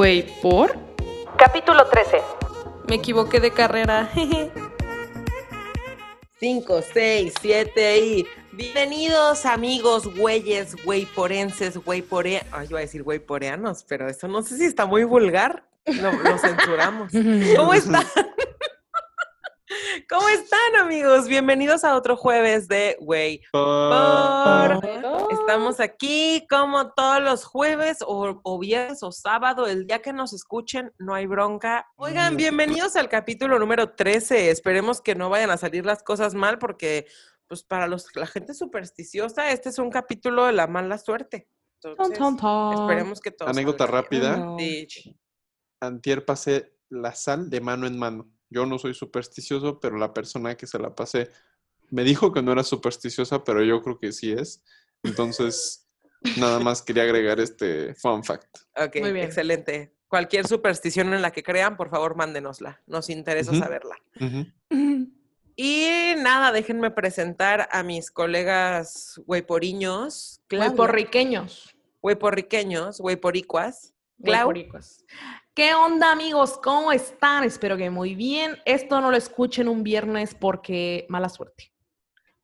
Güey, ¿por? Capítulo 13. Me equivoqué de carrera. 5, 6, 7 y bienvenidos amigos güeyes, güeyporenses, güeypore... Ay, iba a decir güeyporeanos, pero eso no sé si está muy vulgar. Lo, lo censuramos. ¿Cómo están? ¿Cómo están amigos? Bienvenidos a otro jueves de Güey por... Estamos aquí como todos los jueves o, o viernes o sábado, el día que nos escuchen, no hay bronca. Oigan, bienvenidos al capítulo número 13. Esperemos que no vayan a salir las cosas mal porque, pues, para los, la gente supersticiosa, este es un capítulo de la mala suerte. Entonces, Ton, ton, ton. esperemos que todo Anécdota rápida. Antier pasé la sal de mano en mano. Yo no soy supersticioso, pero la persona que se la pasé me dijo que no era supersticiosa, pero yo creo que sí es. Entonces, nada más quería agregar este fun fact. Ok, Muy bien. excelente. Cualquier superstición en la que crean, por favor, mándenosla. Nos interesa saberla. Y nada, déjenme presentar a mis colegas hueporiños, Claudia, Hueporriqueños. hueporriqueños, hueporicuas. ¿Qué onda, amigos? ¿Cómo están? Espero que muy bien. Esto no lo escuchen un viernes porque mala suerte.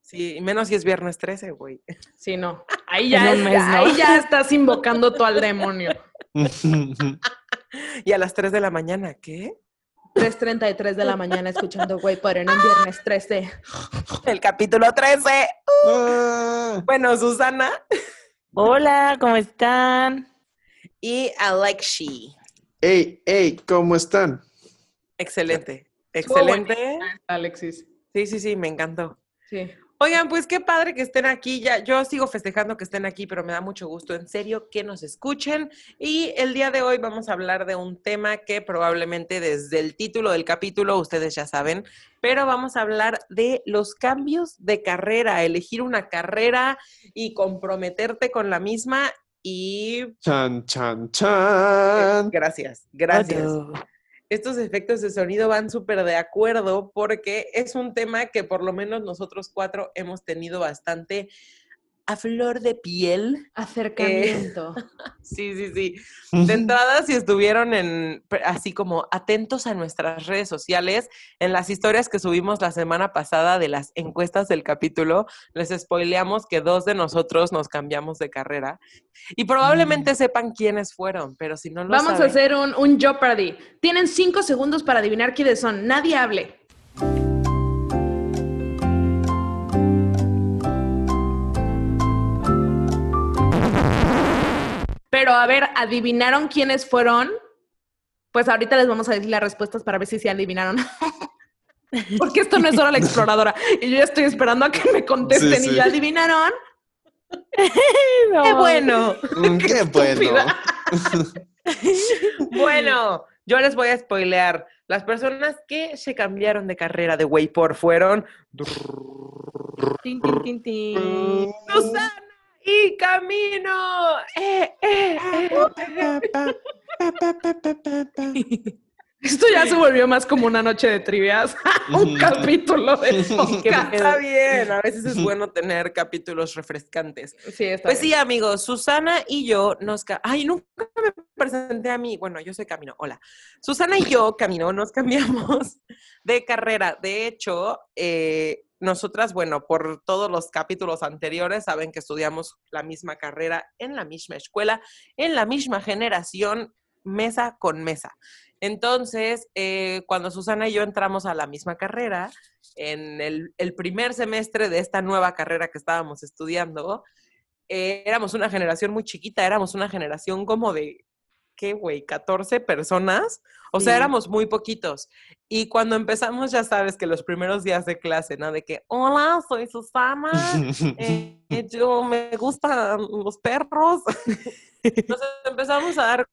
sí, menos si es viernes 13, güey. Sí, no. Ahí ya, es- mes, ¿no? ahí ya estás invocando tú al demonio. Y a las 3 de la mañana, ¿qué? 3.33 de la mañana escuchando Güey por en un viernes 13. El capítulo 13. Ah, Bueno, Susana Hola, ¿cómo están? y Alexi. ¡Ey, ey! ¿Cómo están? Excelente, excelente. Alexis. Sí, sí, sí, me encantó. Sí. Oigan, pues qué padre que estén aquí. Ya, yo sigo festejando que estén aquí, pero me da mucho gusto, en serio, que nos escuchen. Y el día de hoy vamos a hablar de un tema que probablemente desde el título del capítulo ustedes ya saben, pero vamos a hablar de los cambios de carrera, elegir una carrera y comprometerte con la misma. Y Chan, chan, chan. gracias, gracias estos efectos de sonido van súper de acuerdo porque es un tema que por lo menos nosotros cuatro hemos tenido bastante a flor de piel. Acercamiento. Sí, sí, sí. De entrada, si estuvieron en así como atentos a nuestras redes sociales, en las historias que subimos la semana pasada de las encuestas del capítulo, les spoileamos que dos de nosotros nos cambiamos de carrera y probablemente sepan quiénes fueron, pero si no lo Vamos a hacer un, un Jeopardy. Tienen cinco segundos para adivinar quiénes son. Nadie hable. Pero a ver, ¿adivinaron quiénes fueron? Pues ahorita les vamos a decir las respuestas para ver si se adivinaron. Porque esto no es hora la exploradora. Y yo ya estoy esperando a que me contesten. Sí, ¿Y ya adivinaron? ¡Qué bueno! Mm, ¡Qué bueno! estúpida. Bueno, yo les voy a spoilear. Las personas que se cambiaron de carrera de Waypor fueron Tin, tin, tin, tin. Susana y Camino. Eh, eh, eh. Esto ya se volvió más como una noche de trivias, un capítulo de podcast. está bien, a veces es bueno tener capítulos refrescantes. Sí, está Pues sí, amigos, Susana y yo nos... Ay, nunca me presenté a mí. Bueno, yo soy Camino, hola. Susana y yo, Camino, nos cambiamos de carrera. De hecho, eh, nosotras, bueno, por todos los capítulos anteriores, saben que estudiamos la misma carrera en la misma escuela, en la misma generación, mesa con mesa. Entonces, eh, cuando Susana y yo entramos a la misma carrera, en el, primer semestre de esta nueva carrera que estábamos estudiando, eh, éramos una generación muy chiquita, éramos una generación como de, ¿qué, güey? 14 personas. O sea, éramos muy poquitos. Y cuando empezamos, ya sabes que los primeros días de clase, ¿no? De que, hola, soy Susana, eh, yo me gustan los perros. Nos empezamos a dar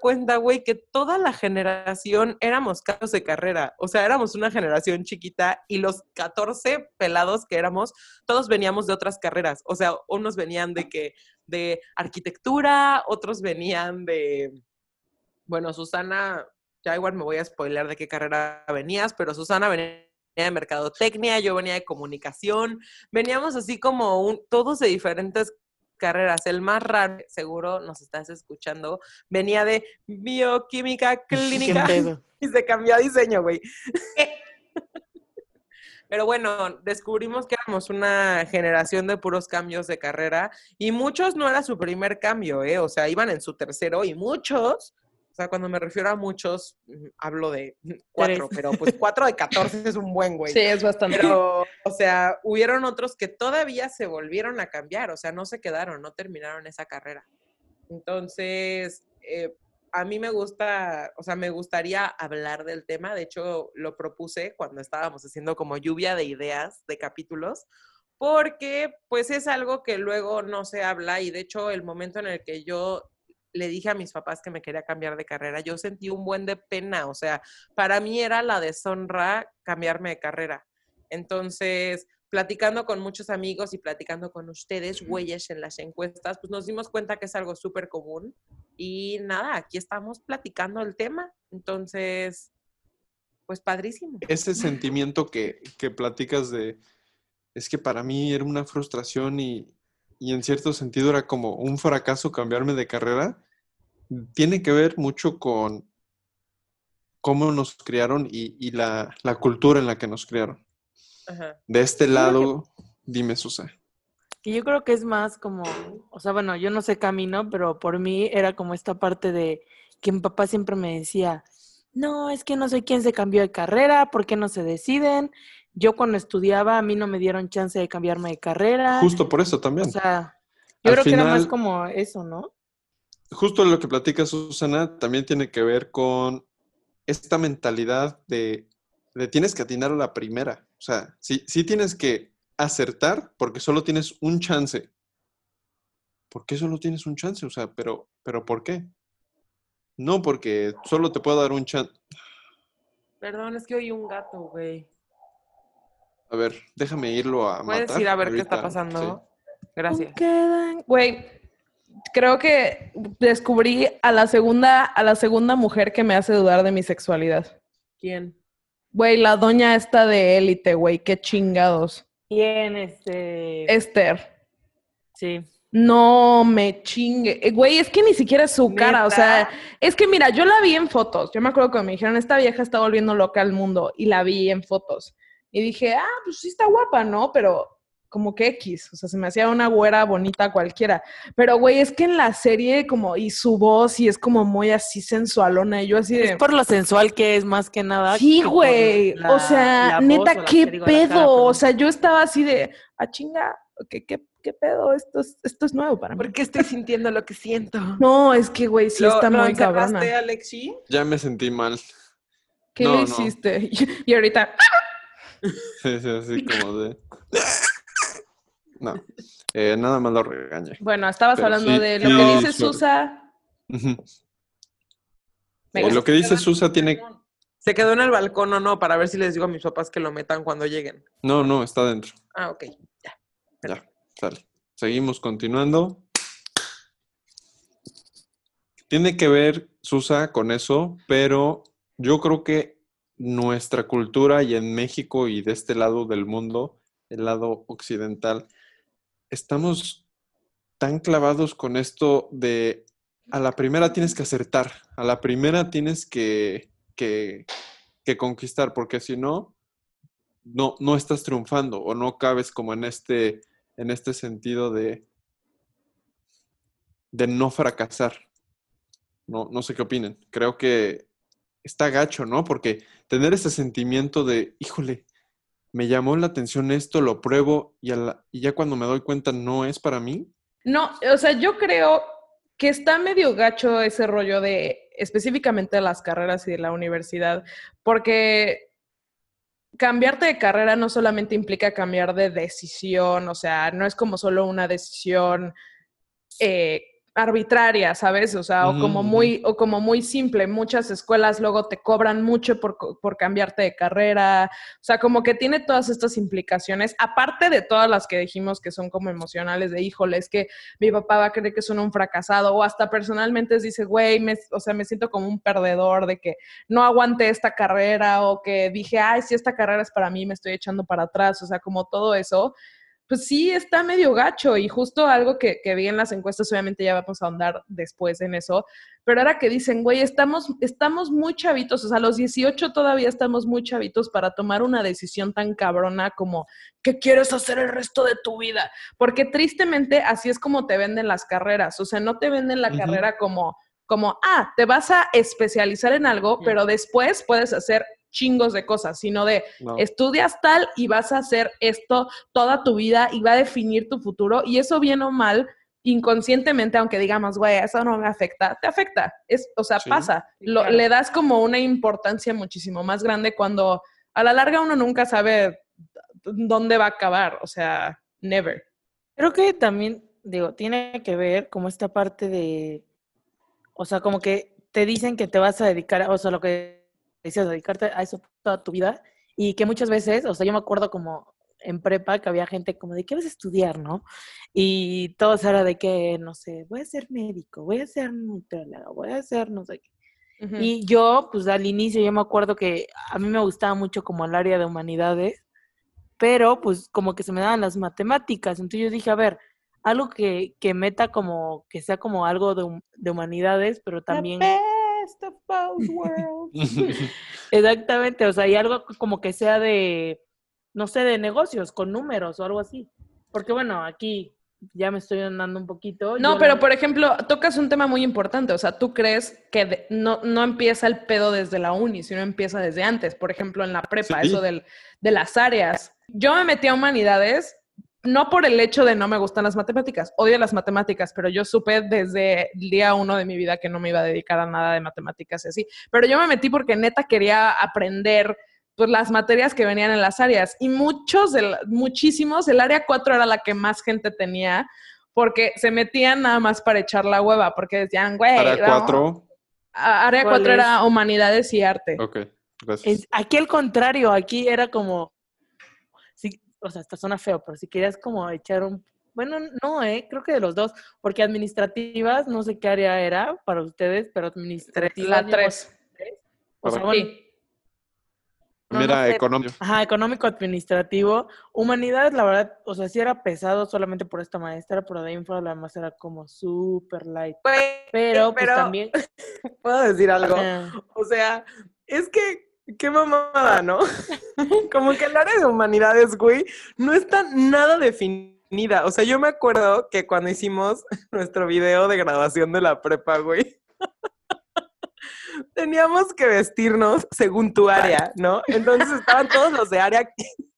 cuenta, güey, que toda la generación éramos casos de carrera. O sea, éramos una generación chiquita y los 14 pelados que éramos, todos veníamos de otras carreras. O sea, unos venían de que de arquitectura, otros venían de bueno, Susana, ya igual me voy a spoiler de qué carrera venías, pero Susana venía de mercadotecnia, yo venía de comunicación, veníamos así como un, todos de diferentes carreras. El más raro, seguro nos estás escuchando, venía de bioquímica ¿Qué clínica y se cambió a diseño, güey. Pero bueno, descubrimos que éramos una generación de puros cambios de carrera y muchos no era su primer cambio, ¿eh? O sea, iban en su tercero y muchos, sea, cuando me refiero a muchos, mm, hablo de cuatro, Tres. pero pues cuatro de catorce es un buen güey. Sí, es bastante. Pero, o sea, hubieron otros que todavía se volvieron a cambiar, o sea, no se quedaron, no terminaron esa carrera. Entonces, eh, a mí me gusta, o sea, me gustaría hablar del tema, de hecho, lo propuse cuando estábamos haciendo como lluvia de ideas, de capítulos, porque pues es algo que luego no se habla y de hecho el momento en el que yo le dije a mis papás que me quería cambiar de carrera, yo sentí un buen de pena, o sea, para mí era la deshonra cambiarme de carrera. Entonces, platicando con muchos amigos y platicando con ustedes, güeyes, en las encuestas, pues nos dimos cuenta que es algo súper común. Y nada, aquí estamos platicando el tema. Entonces, pues padrísimo. Ese sentimiento que, que platicas de, es que para mí era una frustración y, y en cierto sentido era como un fracaso cambiarme de carrera, tiene que ver mucho con cómo nos criaron y, y la, la cultura en la que nos criaron. Ajá. De este creo que- lado, dime, Susa. Y yo creo que es más como, o sea, bueno, yo no sé camino, pero por mí era como esta parte de que mi papá siempre me decía, no, es que no sé quién se cambió de carrera, ¿por qué no se deciden? Yo cuando estudiaba a mí no me dieron chance de cambiarme de carrera. Justo por eso O también. sea, yo Al creo que era más como eso, ¿no? Justo lo que platica Susana también tiene que ver con esta mentalidad de, de tienes que atinar a la primera. O sea, sí, sí tienes que acertar porque solo tienes un chance. ¿Por qué solo tienes un chance? O sea, pero, pero ¿por qué? No, porque solo te puedo dar un chance. Perdón, es que oí un gato, güey. A ver, déjame irlo a ¿Puedes matar. ir a ver qué está pasando? Gracias. Quedan- Güey, creo que descubrí a la segunda, a la segunda mujer que me hace dudar de mi sexualidad. ¿Quién? Güey, la doña esta de élite, güey, qué chingados. Bien, este... Esther. Sí. No me chingue. Eh, Güey, es que ni siquiera es su cara. O sea, es que mira, yo la vi en fotos. Yo me acuerdo que me dijeron, esta vieja está volviendo loca al mundo. Y la vi en fotos. Y dije, ah, pues sí está guapa, ¿no? Pero como que X. O sea, se me hacía una güera bonita cualquiera. Pero, güey, es que en la serie como, y su voz, y es como muy así sensualona. Y yo así de... Es por lo sensual que es más que nada. Sí, güey. la- O sea, voz neta, qué digo, cara, pedo. o sea, yo estaba así de, ah, chinga, ¿qué, qué, qué pedo? Esto es, esto es nuevo para mí. ¿Por qué estoy sintiendo lo que siento? No, es que, güey, sí ¿Lo- está lo muy cabrona. Alexi? Ya me sentí mal. ¿Qué No, le no. hiciste? Y ahorita, Sí, sí, así como de. No, eh, nada más lo regañé. bueno, estabas Pero hablando sí, de lo sí, que dice. Susa. Venga. Eh, lo que dice Susa tiene. Se quedó en el balcón o no, para ver si les digo a mis papás que lo metan cuando lleguen. No, no, está dentro. Ah, ok. Ya, sale. Seguimos continuando. Tiene que ver, Susa, con eso, pero yo creo que nuestra cultura y en México y de este lado del mundo, el lado occidental, estamos tan clavados con esto de a la primera tienes que acertar, a la primera tienes que, que, conquistar, porque si no, no, no estás triunfando o no cabes como en este, en este sentido de, de no fracasar. No, no sé qué opinen. Creo que está gacho, ¿no? Porque tener ese sentimiento de, híjole, me llamó la atención esto, lo pruebo y, ya cuando me doy cuenta no es para mí. No, o sea, yo creo que está medio gacho ese rollo de específicamente de las carreras y de la universidad, porque cambiarte de carrera no solamente implica cambiar de decisión, o sea, no es como solo una decisión eh, arbitraria, ¿sabes? O sea, o como ujú. muy, o como muy simple. Muchas escuelas luego te cobran mucho por, por cambiarte de carrera. O sea, como que tiene todas estas implicaciones, aparte de todas las que dijimos que son como emocionales, de híjole, es que mi papá va a creer que soy un fracasado, o hasta personalmente dice, güey, me- o sea, me siento como un perdedor de que no aguanté esta carrera, o que dije, ay, si esta carrera es para mí, me estoy echando para atrás, o sea, como todo eso pues sí está medio gacho y justo algo que, que vi en las encuestas, obviamente ya vamos a ahondar después en eso, pero ahora que dicen, güey, estamos, estamos muy chavitos, o sea, a los 18 todavía estamos muy chavitos para tomar una decisión tan cabrona como qué quieres hacer el resto de tu vida, porque tristemente así es como te venden las carreras, o sea, no te venden la carrera como como, ah, te vas a especializar en algo, pero después puedes hacer chingos de cosas, sino de No. estudias tal y vas a hacer esto toda tu vida y va a definir tu futuro y eso bien o mal inconscientemente aunque digamos güey eso no me afecta te afecta es o sea Sí. pasa Sí, Lo- claro. le das como una importancia muchísimo más grande cuando a la larga uno nunca sabe dónde va a acabar o sea never Creo que también, digo, tiene que ver como esta parte de, o sea, como que te dicen que te vas a dedicar, o sea, lo que decías, dedicarte a eso toda tu vida, y que muchas veces, o sea, yo me acuerdo como en prepa que había gente como de, ¿qué vas a estudiar, no? Y todos era de que, no sé, voy a ser médico, voy a ser nutriólogo, voy a ser no sé qué. Y yo, pues al inicio, yo me acuerdo que a mí me gustaba mucho como el área de humanidades, pero pues como que se me daban las matemáticas. Entonces yo dije, a ver, algo que, que meta como, que sea como algo de, de humanidades, pero también... best of both worlds. Exactamente, o sea, y algo como que sea de, no sé, de negocios, con números o algo así. Porque bueno, aquí ya me estoy andando un poquito. No, yo pero la- por ejemplo, tocas un tema muy importante. O sea, tú crees que de- no, no empieza el pedo desde la uni, sino empieza desde antes. Por ejemplo, en la prepa, Sí. eso del, de las áreas. Yo me metí a humanidades, no por el hecho de no me gustan las matemáticas, odio las matemáticas, pero yo supe desde el día uno de mi vida que no me iba a dedicar a nada de matemáticas y así. Pero yo me metí porque neta quería aprender pues las materias que venían en las áreas y muchos, muchísimos, el área 4 era la que más gente tenía porque se metían nada más para echar la hueva, porque decían, güey, Para vamos- cuatro. a- área ¿Cuál 4 es? era humanidades y arte. Ok, gracias. Es- aquí al contrario, aquí era como, o sea, esta suena feo, pero si querías como echar un, bueno, no, eh, creo que de los dos, porque administrativas, no sé qué área era para ustedes, pero administrativas. La 3. O sea, bueno, Sí. no, Mira, no sé. económico. Ajá, económico administrativo. Humanidades, la verdad, o sea, sí era pesado solamente por esta maestra, pero de ahí en fuera lo demás era como súper light. Güey, Pero, pues pero- también. ¿Puedo decir algo? O sea, es que, qué mamada, ¿no? Como que el área de humanidades, güey, no está nada definida. O sea, yo me acuerdo que cuando hicimos nuestro video de graduación de la prepa, güey, teníamos que vestirnos según tu área, ¿no? Entonces estaban todos los de área,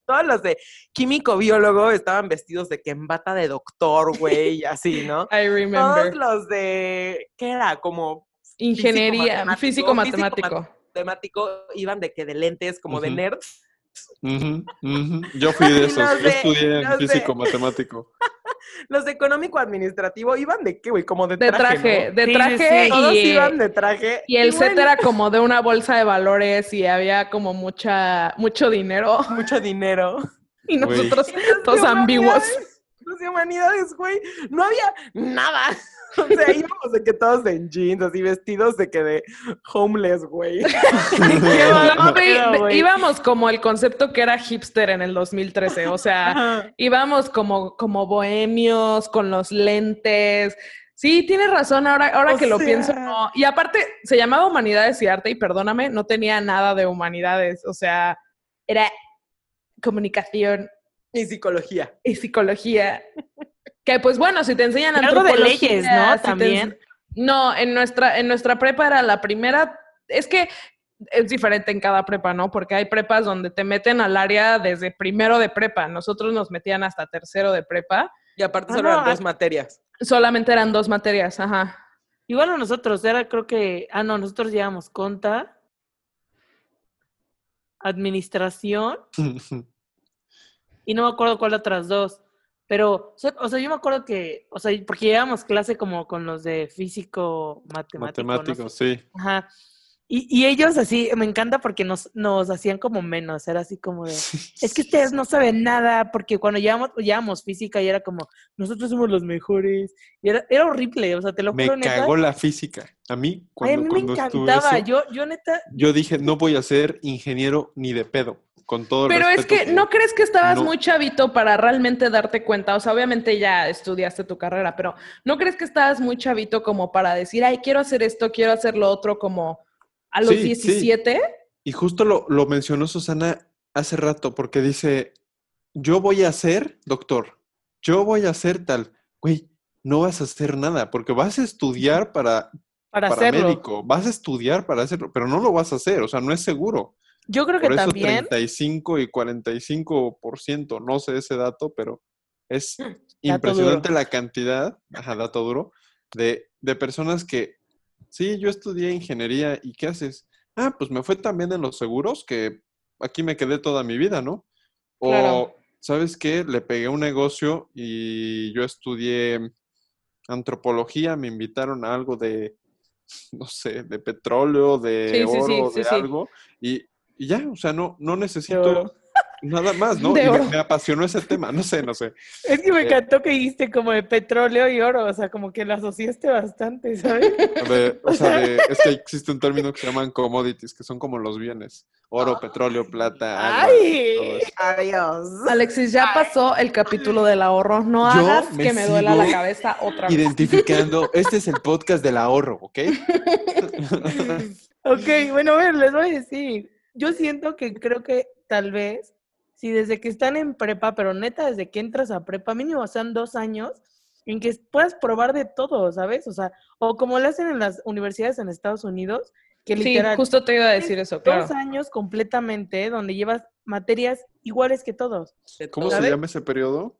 todos los de químico biólogo estaban vestidos de que en bata de doctor, güey, y así, ¿no? I Todos remember. los de, ¿qué era? Como Ingeniería, físico-matemático, físico matemático. Temático iban de que de lentes, como de Ujú. nerd. Ujú, ujú. Yo fui de Y esos. Yo estudié en físico matemático. Los de económico administrativo iban de qué, güey, como de De traje. traje, ¿no? de Sí, sí, traje sí. Todos y, iban de traje. y el set bueno, era como de una bolsa de valores y había como mucha, mucho dinero mucho dinero. y nosotros Y todos ambiguos. Los de humanidades, güey, no había nada. O sea, íbamos de que todos en jeans, así vestidos de que de homeless, güey. No, íbamos como el concepto que era hipster en el 2013, o sea, Ajá. íbamos como, como bohemios, con los lentes. Sí, tienes razón, ahora, ahora O que lo pienso, no. Y aparte, se llamaba Humanidades y Arte, y perdóname, no tenía nada de humanidades, o sea, era comunicación Y psicología. y psicología. Que pues bueno, si te enseñan Y algo de leyes, ¿no? si También. No, en nuestra, en nuestra prepa era la primera, es que es diferente en cada prepa, ¿no? Porque hay prepas donde te meten al área desde primero de prepa. Nosotros nos metían hasta tercero de prepa. Y aparte Ah, solo no, eran dos materias. Solamente eran dos materias, ajá. Igual a nosotros, era creo que, ah, no, nosotros llevamos conta, administración, y no me acuerdo cuál otras dos. Pero, o sea, yo me acuerdo que, o sea, porque llevábamos clase como con los de físico matemático. Matemático, sí. Ajá. Y, y ellos así, me encanta porque nos, nos hacían como menos, era así como de, es que ustedes no saben nada, porque cuando llevamos, llevamos física y era como, nosotros somos los mejores. Y era, era horrible, o sea, te lo Me juro, neta. cagó la física. A mí, Ay, cuando, a mí me cuando encantaba, eso, yo, yo neta, yo dije, no voy a ser ingeniero ni de pedo. Con todo el Pero es que no crees que estabas no- muy chavito para realmente darte cuenta. O sea, obviamente ya estudiaste tu carrera, pero no crees que estabas muy chavito como para decir, ay, quiero hacer esto, quiero hacer lo otro, como a los Sí, sí. 17. Y justo lo, lo mencionó Susana hace rato, porque dice, yo voy a ser doctor, yo voy a ser tal. Güey, no vas a hacer nada, porque vas a estudiar para, Para, para médico, vas a estudiar para hacerlo, pero no lo vas a hacer, o sea, no es seguro. Yo creo que eso también. 35 y 45%, no sé ese dato, pero es duro. impresionante la cantidad, ajá, dato duro, de, de personas que, sí, yo estudié ingeniería y ¿qué haces? Ah, pues me fue tan bien en los seguros que aquí me quedé toda mi vida, ¿no? O, Claro. ¿sabes qué? Le pegué un negocio y yo estudié antropología, me invitaron a algo de, no sé, de petróleo, de Sí, sí, sí, oro, sí, de algo, y, y ya, o sea, no, no necesito nada más, ¿no? Y me, apasionó ese tema, no sé, no sé. Es que me Eh, encantó que dijiste como de petróleo y oro, o sea, como que lo asociaste bastante, ¿sabes? De- o sea, de- es que existe un término que se llaman commodities, que son como los bienes. Oro, petróleo, plata, agua, ¡Ay! Adiós. Alexis, ya pasó el capítulo del ahorro. No Yo hagas me que me duela la cabeza otra vez. Identificando, este es el podcast del ahorro, ¿ok? Ok, bueno, a ver, les voy a decir. Yo siento que creo que tal vez, si desde que están en prepa, pero neta, desde que entras a prepa, mínimo sean dos años, en que puedas probar de todo, ¿sabes? O sea, o como lo hacen en las universidades en Estados Unidos, que Sí, literal, justo te iba a decir eso, claro. dos años completamente donde llevas materias iguales que todos. ¿Cómo se llama ese periodo?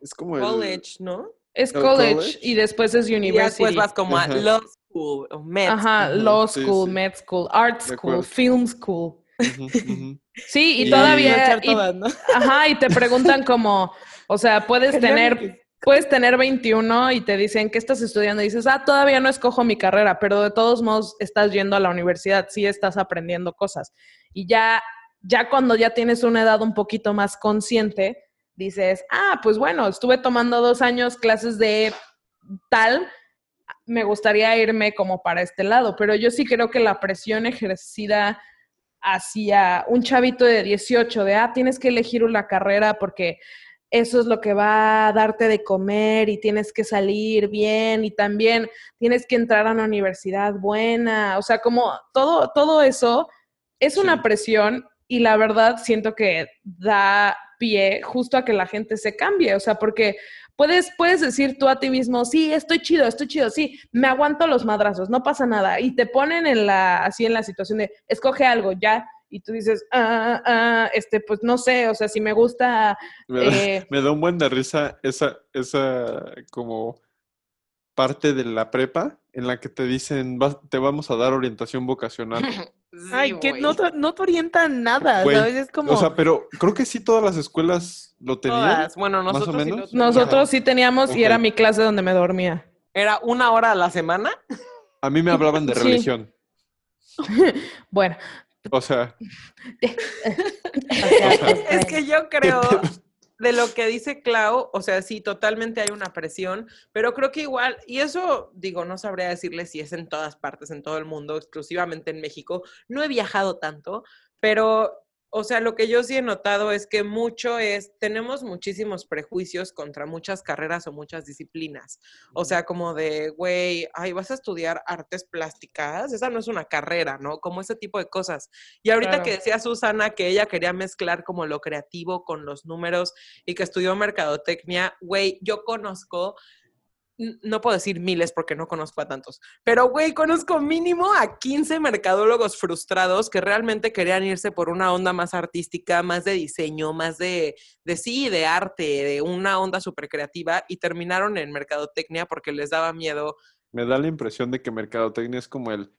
Es como el... College, ¿no? Es ¿El college, college? y después es Y university. después vas como a law school o med Ajá, school. law school, sí. med school, art school, film school. Sí, y, Y- todavía, y- todas, ¿no? ajá, y te preguntan como, o sea, puedes tener, que- puedes tener 21 y te dicen, ¿qué estás estudiando? Y dices, ah, todavía no escojo mi carrera, pero de todos modos estás yendo a la universidad, sí estás aprendiendo cosas. Y ya, ya cuando ya tienes una edad un poquito más consciente, dices, ah, pues bueno, estuve tomando dos años clases de tal, me gustaría irme como para este lado, pero yo sí creo que la presión ejercida hacia un chavito de 18, de, ah, tienes que elegir una carrera porque eso es lo que va a darte de comer y tienes que salir bien y también tienes que entrar a una universidad buena, o sea, como todo, todo eso es una presión y la verdad siento que da pie justo a que la gente se cambie, o sea, porque puedes, puedes decir tú a ti mismo, sí, estoy chido, estoy chido, sí, me aguanto los madrazos, no pasa nada, y te ponen en la, así en la situación de, escoge algo, ya, y tú dices, ah, ah, este, pues no sé, o sea, si me gusta, Me da, eh, me da un buen de risa esa, esa como parte de la prepa en la que te dicen, "Vas- te vamos a dar orientación vocacional. Sí, Ay, que no te, no te orientan nada, Güey, ¿sabes? Es como... O sea, pero creo que sí todas las escuelas lo tenían. Todas. Bueno, más o nosotros sí lo nosotros sí teníamos y era mi clase donde me dormía. Era una hora a la semana. A mí me hablaban de Sí. religión. Bueno, O sea, Es que yo creo, de lo que dice Clau, o sea, sí, totalmente hay una presión, pero creo que igual, y eso digo, no sabría decirle si es en todas partes, en todo el mundo, exclusivamente en México. No he viajado tanto, pero, o sea, lo que yo sí he notado es que mucho es, tenemos muchísimos prejuicios contra muchas carreras o muchas disciplinas. O sea, como de, güey, ay, vas a estudiar artes plásticas, esa no es una carrera, ¿no? Como ese tipo de cosas. Y ahorita Claro. que decía Susana que ella quería mezclar como lo creativo con los números y que estudió mercadotecnia, güey, yo conozco, no puedo decir miles porque no conozco a tantos, pero güey, conozco mínimo a 15 mercadólogos frustrados que realmente querían irse por una onda más artística, más de diseño, más de, de sí, de arte, de una onda súper creativa y terminaron en mercadotecnia porque les daba miedo me da la impresión de que mercadotecnia es como el,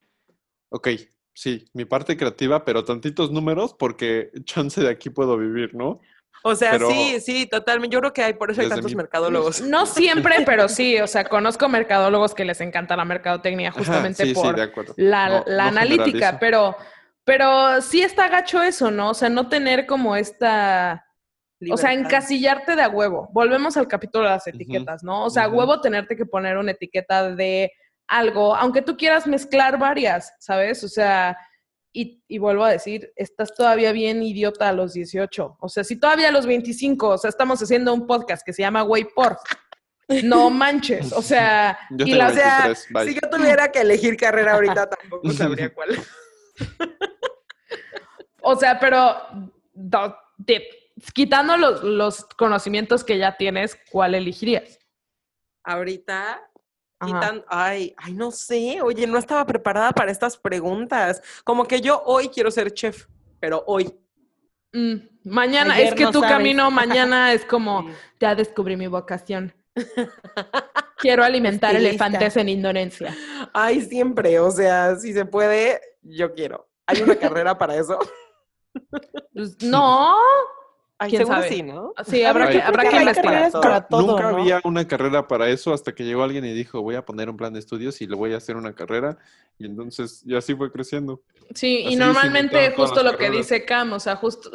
ok, sí, mi parte creativa, pero tantitos números porque chance de aquí puedo vivir, ¿no? O sea, Pero sí, sí, totalmente. Yo creo que hay, por eso hay desde tantos mi- mercadólogos. no siempre, pero sí, o sea, conozco mercadólogos que les encanta la mercadotecnia justamente sí, por la, No- la no analítica, generalizo. pero, pero sí está gacho eso, ¿no? O sea, no tener como esta, o sea, encasillarte de a huevo. Volvemos al capítulo de las etiquetas, ¿no? O sea, a huevo tenerte que poner una etiqueta de algo, aunque tú quieras mezclar varias, ¿sabes? O sea, Y, y vuelvo a decir, estás todavía bien idiota a los 18. O sea, si todavía a los 25, o sea, estamos haciendo un podcast que se llama Way Por. No manches, o sea, Yo y la- O sea, 23, bye. si yo tuviera que elegir carrera ahorita, tampoco sabría cuál. O sea, pero do- de- quitando los, los conocimientos que ya tienes, ¿cuál elegirías? Ahorita, Ajá. ay, ay, no sé, oye, no estaba preparada para estas preguntas. Como que yo hoy quiero ser chef, pero hoy. Mm, mañana, Ayer es que no tu sabes. camino mañana es como, ya descubrí mi vocación. Quiero alimentar Estilista. elefantes en Indonesia. Ay, siempre, o sea, si se puede, yo quiero. ¿Hay una carrera para eso? Pues, no, Ay, ¿Quién sabe? sí, ¿no? sí, habrá Ay, que, habrá que investigar. carreras todo. para todo, Nunca ¿no? había una carrera para eso hasta que llegó alguien y dijo, voy a poner un plan de estudios y le voy a hacer una carrera. Y entonces, y así fue creciendo. Sí, Así y normalmente justo lo que dice Cam, o sea, justo,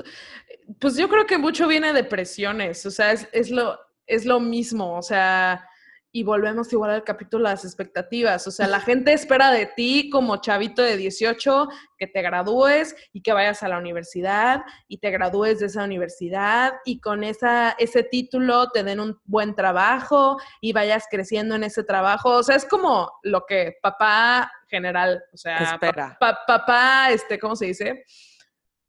pues yo creo que mucho viene de presiones, o sea, es, es lo, es lo mismo, o sea, y volvemos igual al capítulo de las expectativas, o sea, la gente espera de ti como chavito de 18 que te gradúes y que vayas a la universidad y te gradúes de esa universidad y con esa, ese título te den un buen trabajo y vayas creciendo en ese trabajo, o sea, es como lo que papá general, o sea, pa- Espera. pa- papá, este, ¿cómo se dice?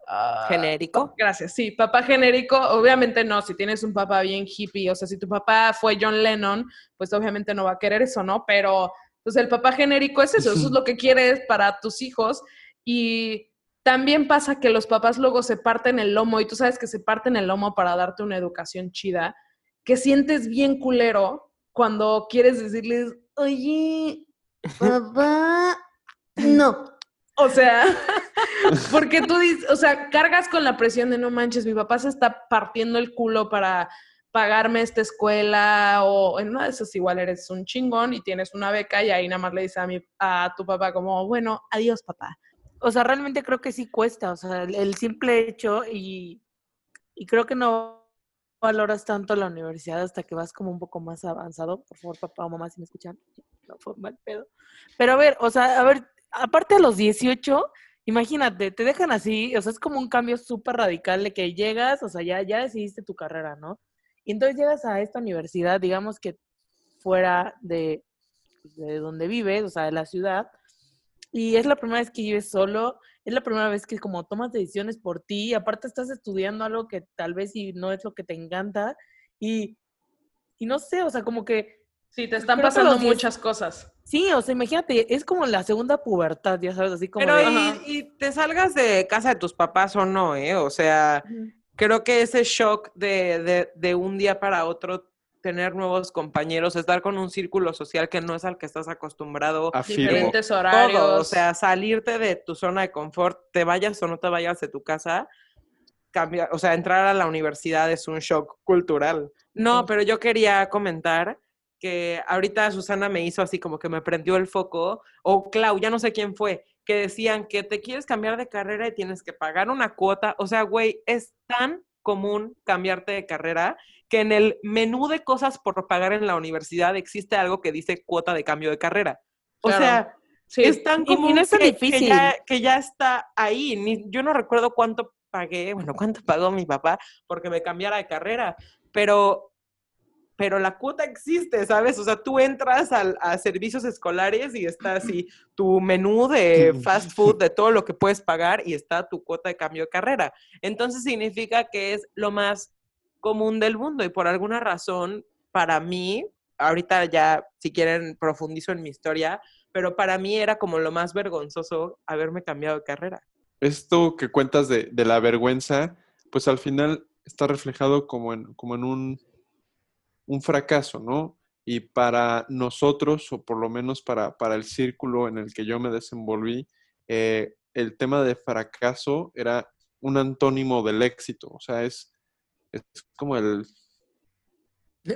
Ah, Genérico. Gracias, sí, papá genérico, obviamente no, si tienes un papá bien hippie, o sea, si tu papá fue John Lennon, pues obviamente no va a querer eso, ¿no? Pero, pues el papá genérico es eso, eso es lo que quieres para tus hijos y también pasa que los papás luego se parten el lomo y tú sabes que se parten el lomo para darte una educación chida, que sientes bien culero cuando quieres decirles, oye, papá, no. O sea, porque tú dices, o sea, cargas con la presión de no manches, mi papá se está partiendo el culo para pagarme esta escuela o en una de esas igual eres un chingón y tienes una beca y ahí nada más le dices a, mi, a tu papá como, bueno, adiós papá. O sea, realmente creo que sí cuesta, o sea, el, simple hecho y, y creo que no valoras tanto la universidad hasta que vas como un poco más avanzado. Por favor, papá o mamá, si me escuchan, no fue mal pedo. Pero a ver, o sea, a ver, aparte de los 18, imagínate, te dejan así, o sea, es como un cambio súper radical de que llegas, o sea, ya, ya decidiste tu carrera, ¿no? Y entonces llegas a esta universidad, digamos que fuera de, de donde vives, o sea, de la ciudad, y es la primera vez que vives solo, es la primera vez que como tomas decisiones por ti, y aparte estás estudiando algo que tal vez y no es lo que te encanta, y, y no sé, o sea, como que, Sí, te están pasando muchas cosas. Sí, o sea, imagínate, es como la segunda pubertad, ya sabes, así como... Pero de- y, y te salgas de casa de tus papás o no, ¿eh? O sea, creo que ese shock de, de, de un día para otro tener nuevos compañeros, estar con un círculo social que no es al que estás acostumbrado, Afirmo. Diferentes horarios. todo, o sea, salirte de tu zona de confort, te vayas o no te vayas de tu casa, cambia, o sea, entrar a la universidad es un shock cultural. No, pero yo quería comentar que ahorita Susana me hizo así como que me prendió el foco, o Clau, ya no sé quién fue, que decían que te quieres cambiar de carrera y tienes que pagar una cuota. O sea, güey, es tan común cambiarte de carrera que en el menú de cosas por pagar en la universidad existe algo que dice cuota de cambio de carrera. O Claro. sea, Sí. es tan y común no es tan que, que difícil. ya, que ya está ahí. Ni- yo no recuerdo cuánto pagué, bueno, cuánto pagó mi papá porque me cambiara de carrera, pero, pero la cuota existe, ¿sabes? O sea, tú entras al- a servicios escolares y está así tu menú de fast food, de todo lo que puedes pagar y está tu cuota de cambio de carrera. Entonces significa que es lo más común del mundo y por alguna razón, para mí, ahorita ya, si quieren, profundizo en mi historia, pero para mí era como lo más vergonzoso haberme cambiado de carrera. Esto que cuentas de, de la vergüenza, pues al final está reflejado como en, como en un, un fracaso, ¿no? Y para nosotros, o por lo menos para, para el círculo en el que yo me desenvolví, eh, el tema de fracaso era un antónimo del éxito. O sea, es, es como el,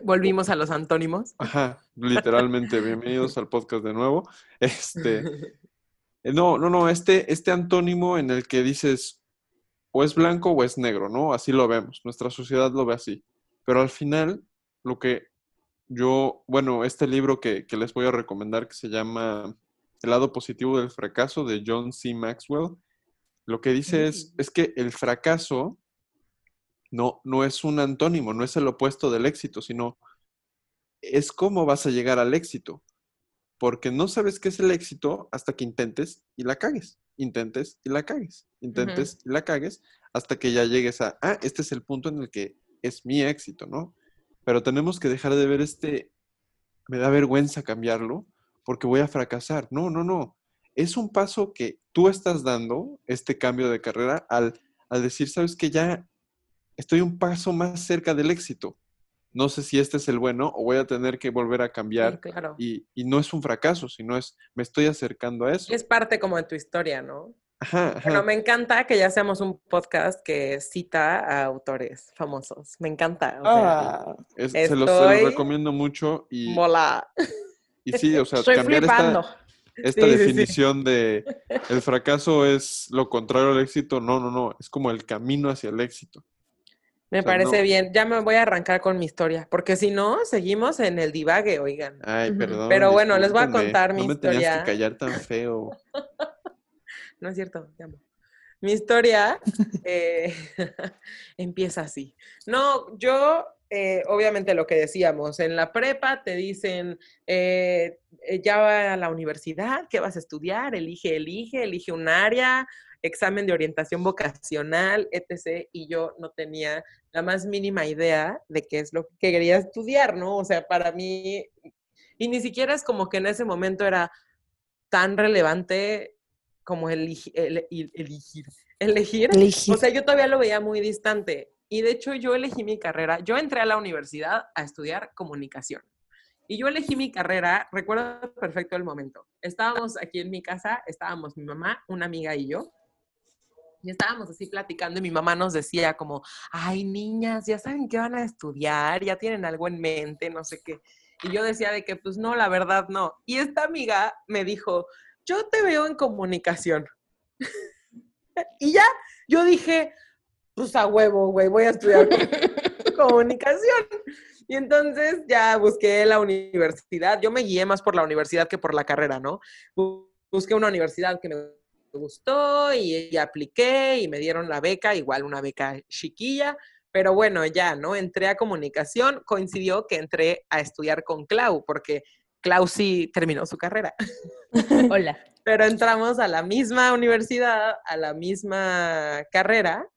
Volvimos a los antónimos. Ajá, literalmente, bienvenidos al podcast de nuevo. Este, no, no, no, este, este antónimo en el que dices o es blanco o es negro, ¿no? Así lo vemos, nuestra sociedad lo ve así. Pero al final, lo que yo, bueno, este libro que, que les voy a recomendar que se llama El lado positivo del fracaso de John C. Maxwell, Lo que dice es, es que el fracaso no, no es un antónimo, no es el opuesto del éxito, sino es cómo vas a llegar al éxito. Porque no sabes qué es el éxito hasta que intentes y la cagues. Intentes y la cagues. Intentes y la cagues hasta que ya llegues a, ah, este es el punto en el que es mi éxito, ¿no? Pero tenemos que dejar de ver este, me da vergüenza cambiarlo porque voy a fracasar. No, no, no. Es un paso que tú estás dando, este cambio de carrera, al, al decir, sabes que ya estoy un paso más cerca del éxito. No sé si este es el bueno o voy a tener que volver a Sí, cambiar. claro. Y, y no es un fracaso, sino es, me estoy acercando a eso. Es parte como de tu historia, ¿no? Ajá, ajá. Bueno, me encanta que ya seamos un podcast que cita a autores famosos. Me encanta. O sea, Ah, Es- se, los, se los estoy- recomiendo mucho y, mola. y sí, o sea, Estoy cambiar flipando. esta, esta Sí, sí, sí. definición de el fracaso es lo contrario al éxito. No, no, no. Es como el camino hacia el éxito. Me O sea, parece no- bien. Ya me voy a arrancar con mi historia, porque si no, seguimos en el divague, oigan. Ay, perdón. Pero bueno, les voy a contar mi No me tenías historia. que callar tan feo. No es cierto, te amo. Mi historia eh, empieza así. No, yo, eh, obviamente lo que decíamos, en la prepa te dicen, eh, eh, ya va a la universidad, ¿qué vas a estudiar? Elige, elige, elige un área, examen de orientación vocacional, etc. Y yo no tenía la más mínima idea de qué es lo que quería estudiar, ¿no? O sea, para mí, y ni siquiera es como que en ese momento era tan relevante como elegir. Elegir. elegí. O sea, yo todavía lo veía muy distante. Y de hecho, yo elegí mi carrera. Yo entré a la universidad a estudiar comunicación. Y yo elegí mi carrera, recuerdo perfecto el momento. Estábamos aquí en mi casa, estábamos mi mamá, una amiga y yo. Y estábamos así platicando y mi mamá nos decía como, ay niñas, ya saben qué van a estudiar, ya tienen algo en mente, no sé qué. Y yo decía de que pues no, la verdad no. Y esta amiga me dijo, yo te veo en comunicación. y ya, yo dije, pues a huevo, güey, voy a estudiar comunicación. Y entonces ya busqué la universidad. Yo me guié más por la universidad que por la carrera, ¿no? Bu- Busqué una universidad que me gustó y, y apliqué y me dieron la beca, igual una beca chiquilla. Pero bueno, ya, ¿no? Entré a comunicación, coincidió que entré a estudiar con Clau, porque Clau sí terminó su carrera. Hola. pero entramos a la misma universidad, a la misma carrera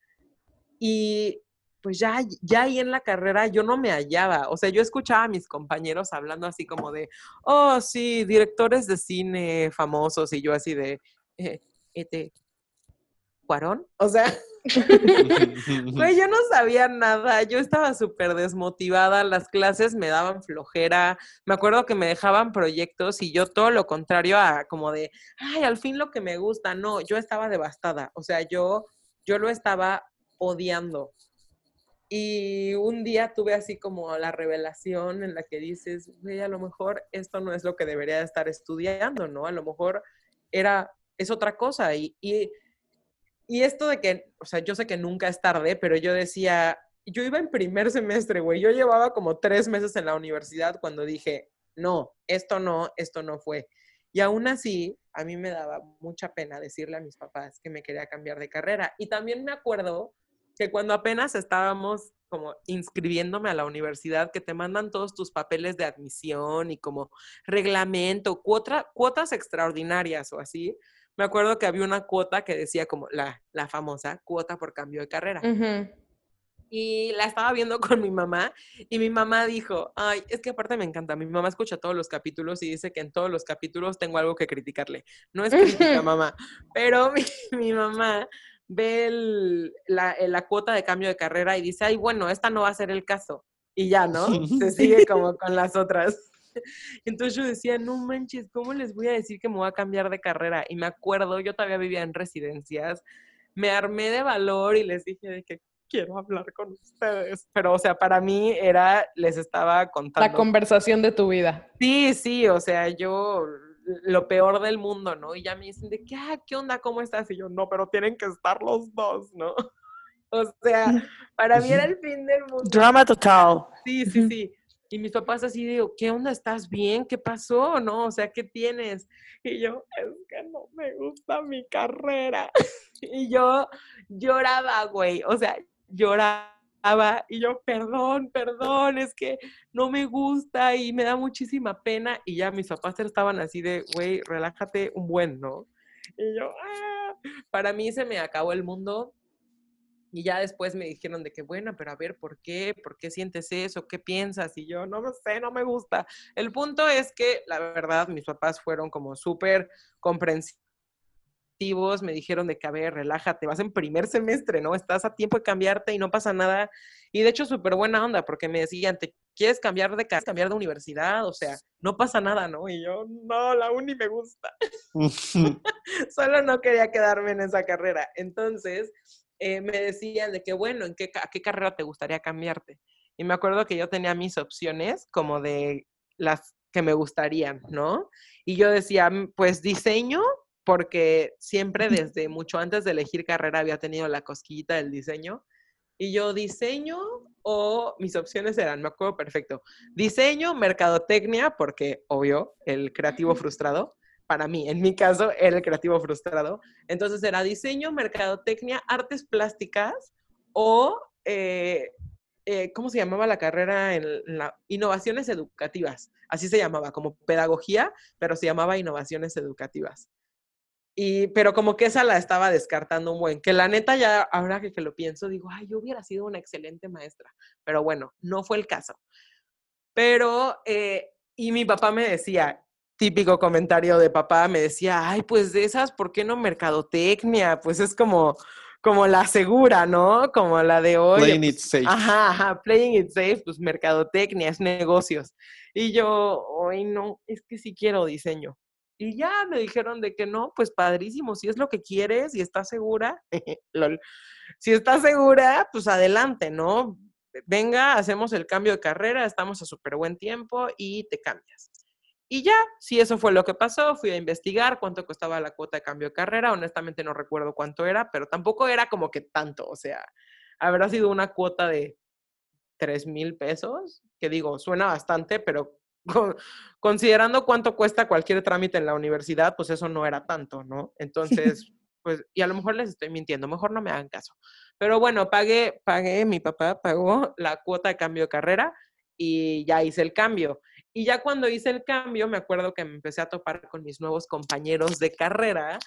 y pues ya, ya ahí en la carrera yo no me hallaba, o sea, yo escuchaba a mis compañeros hablando así como de, oh, sí, directores de cine famosos y yo así de, eh, este, ¿Cuarón? O sea, Güey, yo no sabía nada, yo estaba súper desmotivada, las clases me daban flojera, me acuerdo que me dejaban proyectos y yo todo lo contrario a como de, ay, al fin lo que me gusta, no, yo estaba devastada, o sea, yo, yo lo estaba odiando. Y un día tuve así como la revelación en la que dices, güey, a lo mejor esto no es lo que debería de estar estudiando, ¿no? A lo mejor era, es otra cosa. Y, y, y esto de que, o sea, yo sé que nunca es tarde, pero yo decía, yo iba en primer semestre, güey, yo llevaba como tres meses en la universidad cuando dije, no, esto no, esto no fue. Y aún así, a mí me daba mucha pena decirle a mis papás que me quería cambiar de carrera. Y también me acuerdo que cuando apenas estábamos como inscribiéndome a la universidad, que te mandan todos tus papeles de admisión y como reglamento, cuota, cuotas extraordinarias o así, me acuerdo que había una cuota que decía como la, la famosa cuota por cambio de carrera. Y la estaba viendo con mi mamá y mi mamá dijo, ay, es que aparte me encanta, mi mamá escucha todos los capítulos y dice que en todos los capítulos tengo algo que criticarle. No es crítica, mamá, pero mi, mi mamá ve el- la, el- la cuota de cambio de carrera y dice, ay, bueno, esta no va a ser el caso. Y ya, ¿no? Se sigue como con las otras. Entonces yo decía, no manches, ¿cómo les voy a decir que me voy a cambiar de carrera? Y me acuerdo, yo todavía vivía en residencias, me armé de valor y les dije de que quiero hablar con ustedes. Pero, o sea, para mí era, les estaba contando. La conversación de tu vida. Sí, sí, o sea, yo lo peor del mundo, ¿no? Y ya me dicen de que, ah, ¿qué onda? ¿Cómo estás? Y yo, no, pero tienen que estar los dos, ¿no? O sea, para mí era el fin del mundo. Drama total. Sí, sí, sí. Y mis papás así digo, ¿qué onda? ¿Estás bien? ¿Qué pasó? ¿No? O sea, ¿qué tienes? Y yo, es que no me gusta mi carrera. Y yo lloraba, güey. O sea, lloraba. Y yo, perdón, perdón, es que no me gusta y me da muchísima pena. Y ya mis papás estaban así de, güey, relájate un buen, ¿no? Y yo, ah, para mí se me acabó el mundo. Y ya después me dijeron de que, bueno, pero a ver, ¿por qué? ¿Por qué sientes eso? ¿Qué piensas? Y yo, no lo sé, no me gusta. El punto es que, la verdad, mis papás fueron como súper comprensivos. Me dijeron de que, a ver, relájate, vas en primer semestre, ¿no? Estás a tiempo de cambiarte y no pasa nada. Y de hecho, súper buena onda, porque me decían, ¿te quieres cambiar de casa, cambiar de universidad? O sea, no pasa nada, ¿no? Y yo, no, la uni me gusta. Solo no quería quedarme en esa carrera. Entonces, eh, me decían de que, bueno, ¿en qué, ¿a qué carrera te gustaría cambiarte? Y me acuerdo que yo tenía mis opciones como de las que me gustarían, ¿no? Y yo decía, "Mm, pues diseño, porque siempre desde mucho antes de elegir carrera había tenido la cosquillita del diseño. Y yo diseño o mis opciones eran, me acuerdo perfecto, diseño, mercadotecnia, porque obvio, el creativo frustrado, para mí, en mi caso, era el creativo frustrado. Entonces era diseño, mercadotecnia, artes plásticas o, eh, eh, ¿cómo se llamaba la carrera? En la, innovaciones educativas. Así se llamaba, como pedagogía, pero se llamaba innovaciones educativas. Y, pero como que esa la estaba descartando un buen, que la neta ya, ahora que, que lo pienso, digo, ay, yo hubiera sido una excelente maestra, pero bueno, no fue el caso. Pero, eh, y mi papá me decía, típico comentario de papá, me decía, ay, pues de esas, ¿por qué no mercadotecnia? Pues es como, como la segura, ¿no? Como la de hoy. Playing it safe. Ajá, ajá, playing it safe, pues mercadotecnia, es negocios. Y yo, hoy no, es que sí quiero diseño. Y ya me dijeron de que no, pues padrísimo, si es lo que quieres y estás segura, lol. si estás segura, pues adelante, ¿no? Venga, hacemos el cambio de carrera, estamos a súper buen tiempo y te cambias. Y ya, si eso fue lo que pasó, fui a investigar cuánto costaba la cuota de cambio de carrera. Honestamente no recuerdo cuánto era, pero tampoco era como que tanto. O sea, habrá sido una cuota de 3 mil pesos, que digo, suena bastante, pero con- considerando cuánto cuesta cualquier trámite en la universidad, pues eso no era tanto, ¿no? Entonces, pues, y a lo mejor les estoy mintiendo, mejor no me hagan caso. Pero bueno, pagué, pagué, mi papá pagó la cuota de cambio de carrera y ya hice el cambio. Y ya cuando hice el cambio, me acuerdo que me empecé a topar con mis nuevos compañeros de carrera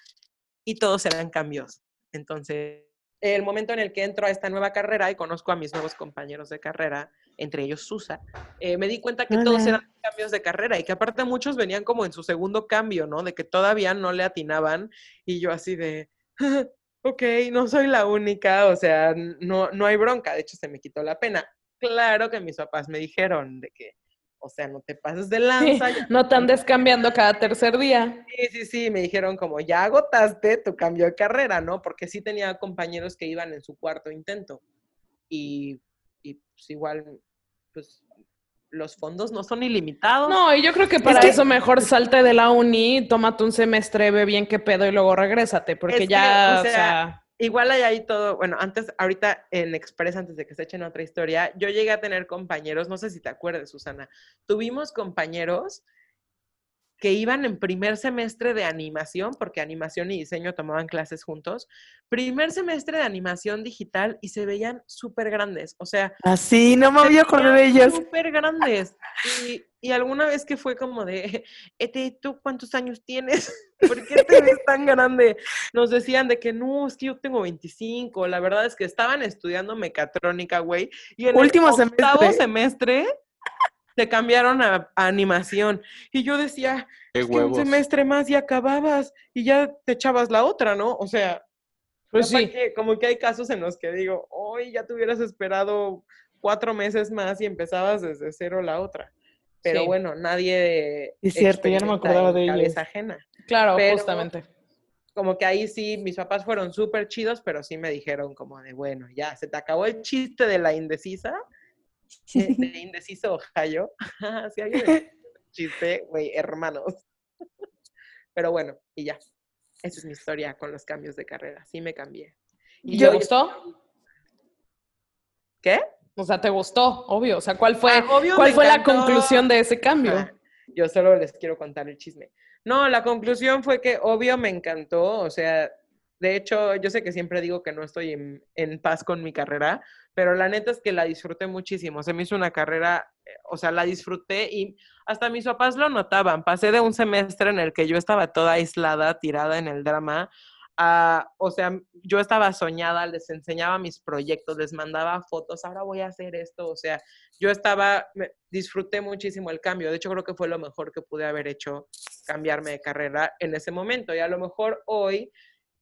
y todos eran cambios. Entonces, el momento en el que entro a esta nueva carrera y conozco a mis nuevos compañeros de carrera, entre ellos Susa, eh, me di cuenta que todos eran cambios de carrera y que aparte muchos venían como en su segundo cambio, ¿no? De que todavía no le atinaban y yo así de, ok, no soy la única, o sea, no, no hay bronca, de hecho se me quitó la pena. Claro que mis papás me dijeron de que, o sea, no te pases de lanza. no te andes cambiando cada tercer día. Sí, sí, sí, me dijeron como ya agotaste tu cambio de carrera, ¿no? Porque sí tenía compañeros que iban en su cuarto intento y, y pues igual, pues los fondos no son ilimitados. No, y yo creo que para eso mejor salte de la uni, tómate un semestre, ve bien qué pedo y luego regrésate, porque Es ya, o o sea, sea, Igual hay ahí todo, bueno, antes, ahorita en Express, antes de que se echen otra historia, yo llegué a tener compañeros, no sé si te acuerdas, Susana, tuvimos compañeros que iban en primer semestre de animación, porque animación y diseño tomaban clases juntos, primer semestre de animación digital y se veían súper grandes, o sea, Así, no me había acordado de ellos. Súper grandes. Y, y alguna vez que fue como de, Ete, ¿tú cuántos años tienes? ¿Por qué te ves tan grande? Nos decían de que no, es que yo tengo 25. La verdad es que estaban estudiando mecatrónica, güey. Y en Último el octavo semestre. semestre se cambiaron a, a animación. Y yo decía, Qué es que un semestre más y acababas y ya te echabas la otra, ¿no? O sea, pues sí. que- como que hay casos en los que digo, hoy ya te hubieras esperado cuatro meses más y empezabas desde cero la otra. Pero Sí. bueno, nadie. Es cierto, ya no me acordaba de ellos. ajena. Claro, Pero- justamente. Como que ahí sí, mis papás fueron súper chidos, pero sí me dijeron como de, bueno, ya, se te acabó el chiste de la indecisa, de, de indeciso Ohio. si alguien el chiste, güey, hermanos. Pero bueno, y ya. Esa es mi historia con los cambios de carrera. Sí me cambié. ¿Y te gustó? ¿Qué? O sea, te gustó, obvio. O sea, ¿cuál fue, Ah, obvio, ¿cuál me fue la conclusión de ese cambio? Ah, Yo solo les quiero contar el chisme. No, la conclusión fue que obvio me encantó, o sea, de hecho, yo sé que siempre digo que no estoy en, paz con mi carrera, pero la neta es que la disfruté muchísimo. Se me hizo una carrera, eh, o sea, la disfruté y hasta mis papás lo notaban. Pasé de un semestre en el que yo estaba toda aislada, tirada en el drama, a, o sea, yo estaba soñada, les enseñaba mis proyectos, les mandaba fotos, ahora voy a hacer esto, o sea, yo estaba, me- disfruté muchísimo el cambio. De hecho, creo que fue lo mejor que pude haber hecho, cambiarme de carrera en ese momento. Y a lo mejor hoy,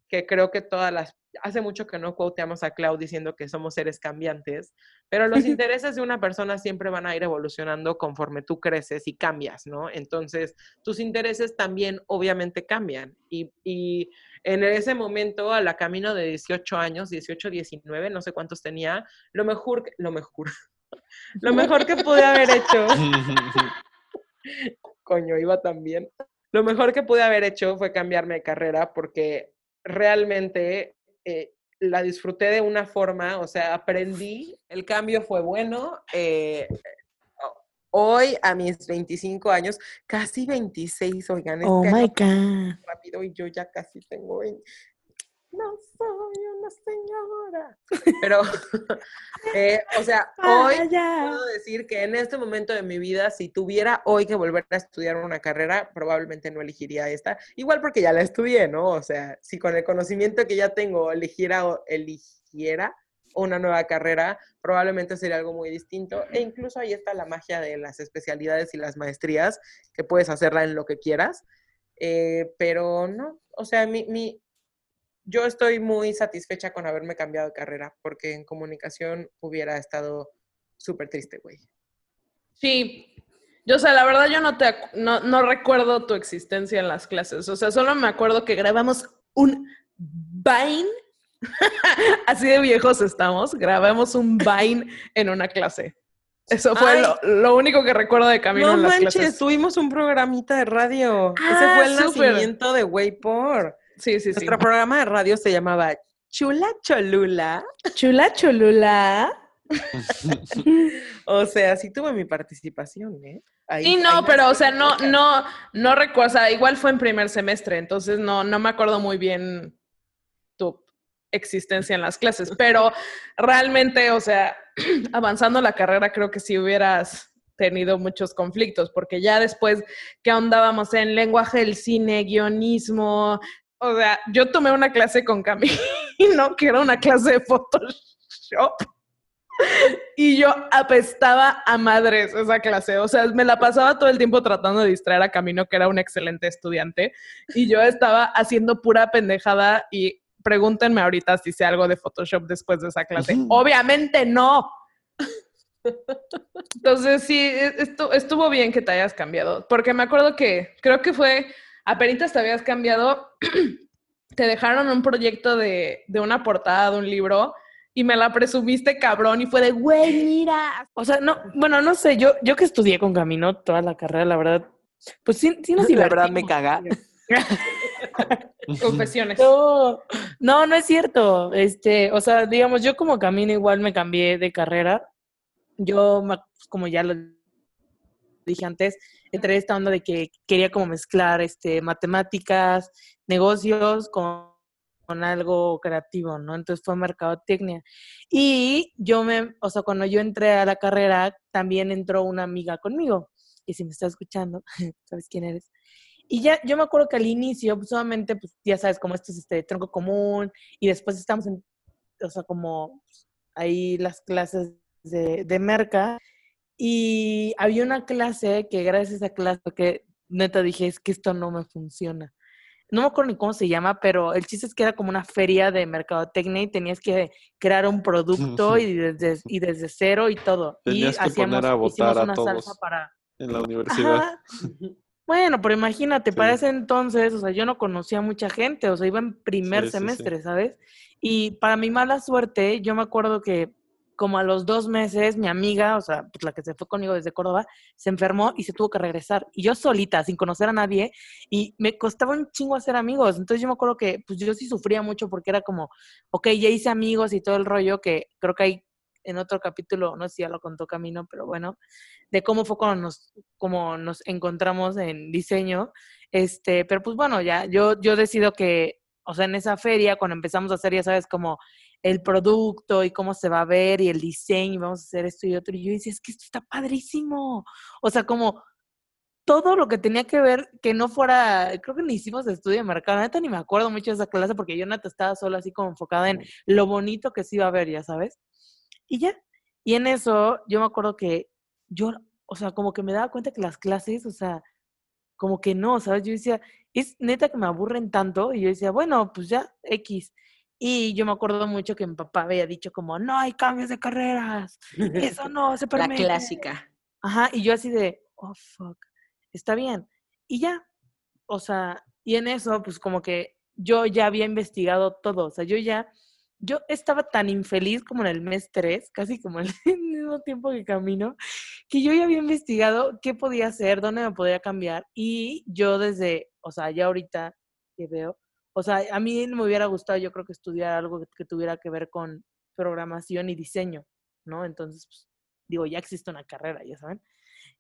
que creo que todas las, hace mucho que no quoteamos a Clau diciendo que somos seres cambiantes, pero los intereses de una persona siempre van a ir evolucionando conforme tú creces y cambias, ¿no? Entonces, tus intereses también obviamente cambian. Y, y en ese momento, a la camino de 18 años, 18, 19, no sé cuántos tenía, lo mejor, lo mejor, lo mejor que pude haber hecho, coño, iba también. Lo mejor que pude haber hecho fue cambiarme de carrera porque realmente eh, la disfruté de una forma, o sea, aprendí, el cambio fue bueno. eh, hoy, a mis 25 años, casi 26, oigan, Oh este my God. rápido y yo ya casi tengo 20. No soy una señora. Pero, eh, o sea, hoy Vaya. puedo decir que en este momento de mi vida, si tuviera hoy que volver a estudiar una carrera, probablemente no elegiría esta. Igual porque ya la estudié, ¿no? O sea, si con el conocimiento que ya tengo eligiera, o- eligiera una nueva carrera, probablemente sería algo muy distinto. E incluso ahí está la magia de las especialidades y las maestrías, que puedes hacerla en lo que quieras. Eh, pero no, o sea, mi, mi, yo estoy muy satisfecha con haberme cambiado de carrera, porque en comunicación hubiera estado súper triste, güey. Sí. Yo, o sea, la verdad yo no te no, no recuerdo tu existencia en las clases. O sea, solo me acuerdo que grabamos un Vine. Así de viejos estamos. Grabamos un Vine en una clase. Eso fue lo, lo único que recuerdo de camino No en las manches, clases. tuvimos un programita de radio. Ese Ah, fue el súper. nacimiento de Waypor. Sí, sí, sí. Nuestro programa de radio se llamaba Chula Cholula. Chula Cholula. O sea, sí tuve mi participación, ¿eh? Ahí- Sí, no, pero, o sea, no, no, no recuerdo, o sea, igual fue en primer semestre, entonces no, no me acuerdo muy bien tu existencia en las clases, pero realmente, o sea, avanzando la carrera, creo que sí hubieras tenido muchos conflictos, porque ya después que andábamos en lenguaje del cine, guionismo, o sea, yo tomé una clase con Camino, que era una clase de Photoshop. Y yo apestaba a madres esa clase. O sea, me la pasaba todo el tiempo tratando de distraer a Camino, que era un excelente estudiante. Y yo estaba haciendo pura pendejada. Y pregúntenme ahorita si sé algo de Photoshop después de esa clase. Obviamente no. Entonces, sí, e- estu- estuvo bien que te hayas cambiado. Porque me acuerdo que creo que fue, apenas te habías cambiado, te dejaron un proyecto de, de una portada de un libro y me la presumiste cabrón y fue de, güey, mira. O sea, no, bueno, no sé, yo, yo que estudié con Camino toda la carrera, la verdad, pues sí, sí nos La verdad me caga. Confesiones. No, no, no es cierto. Este, o sea, digamos, yo como camino igual me cambié de carrera. Yo, ma- como ya lo dije antes, entré en esta onda de que quería como mezclar este, matemáticas, negocios con, con algo creativo, ¿no? Entonces fue mercadotecnia. Y yo me, o sea, cuando yo entré a la carrera, también entró una amiga conmigo. Y si me está escuchando, sabes quién eres. Y ya, yo me acuerdo que al inicio, pues solamente, pues ya sabes, como esto es este tronco común, y después estamos en, o sea, como pues, ahí las clases de, de merca, y había una clase que gracias a esa clase, que neta dije, es que esto no me funciona. No me acuerdo ni cómo se llama, pero el chiste es que era como una feria de mercadotecnia y tenías que crear un producto y desde, y desde cero y todo. Tenías y que hacíamos, poner a votar a una todos. salsa para, en la universidad. Ajá. Bueno, pero imagínate, para Sí. ese entonces, o sea, yo no conocía a mucha gente, o sea, iba en primer Sí, sí, sí. semestre, ¿sabes? Y para mi mala suerte, yo me acuerdo que como a los dos meses, mi amiga, o sea, pues la que se fue conmigo desde Córdoba, se enfermó y se tuvo que regresar. Y yo solita, sin conocer a nadie, y me costaba un chingo hacer amigos. Entonces yo me acuerdo que, pues yo sí sufría mucho porque era como, ok, ya hice amigos y todo el rollo, que creo que hay en otro capítulo, no sé si ya lo contó Camino, pero bueno, de cómo fue cuando nos, como nos encontramos en diseño. Este, pero pues bueno, ya, yo, yo decido que, o sea, en esa feria, cuando empezamos a hacer, ya sabes, como el producto y cómo se va a ver y el diseño, y vamos a hacer esto y otro. Y yo decía, es que esto está padrísimo. O sea, como todo lo que tenía que ver, que no fuera, creo que ni hicimos estudio de mercado, neta ni me acuerdo mucho de esa clase porque yo neta estaba solo así como enfocada en lo bonito que se iba a ver, ya sabes. Y ya, y en eso yo me acuerdo que yo, o sea, como que me daba cuenta que las clases, o sea, como que no, ¿sabes? Yo decía, es neta que me aburren tanto y yo decía, bueno, pues ya, X. Y yo me acuerdo mucho que mi papá había dicho como, no hay cambios de carreras, eso no se permite. La clásica. Ajá, y yo así de, oh, fuck está bien. Y ya, o sea, y en eso, pues como que yo ya había investigado todo, o sea, yo ya, yo estaba tan infeliz como en el mes 3, casi como en el mismo tiempo que camino, que yo ya había investigado qué podía hacer, dónde me podía cambiar, y yo desde, o sea, ya ahorita que veo, o sea, a mí me hubiera gustado, yo creo que estudiar algo que, tuviera que ver con programación y diseño, ¿no? Entonces, pues, digo, ya existe una carrera, ya saben.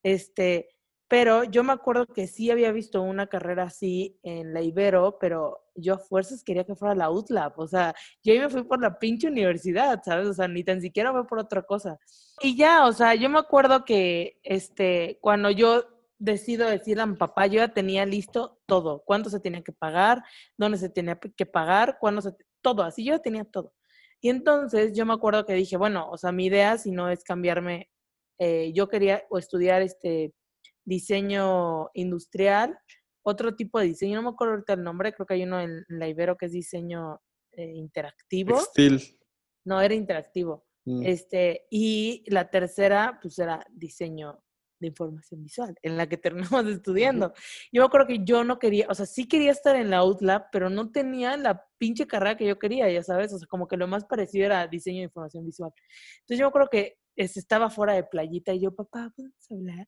Este, pero yo me acuerdo que sí había visto una carrera así en la Ibero, pero yo a fuerzas quería que fuera la UTLAP. O sea, yo ahí me fui por la pinche universidad, ¿sabes? O sea, ni tan siquiera fue por otra cosa. Y ya, o sea, yo me acuerdo que este, cuando yo decido decir a mi papá, yo ya tenía listo todo. Cuánto se tenía que pagar, dónde se tenía que pagar, cuándo se... Todo, así yo ya tenía todo. Y entonces yo me acuerdo que dije, bueno, o sea, mi idea si no es cambiarme, eh, yo quería o estudiar este diseño industrial, otro tipo de diseño, no me acuerdo ahorita el nombre, creo que hay uno en la Ibero que es diseño eh, interactivo. Textil. No, era interactivo. Mm. Este, y la tercera, pues era diseño de información visual, en la que terminamos estudiando. Yo me acuerdo que yo no quería, o sea, sí quería estar en la UTLAB, pero no tenía la pinche carrera que yo quería, ya sabes, o sea, como que lo más parecido era diseño de información visual. Entonces yo me acuerdo que este, estaba fuera de playita y yo, papá, ¿puedes hablar?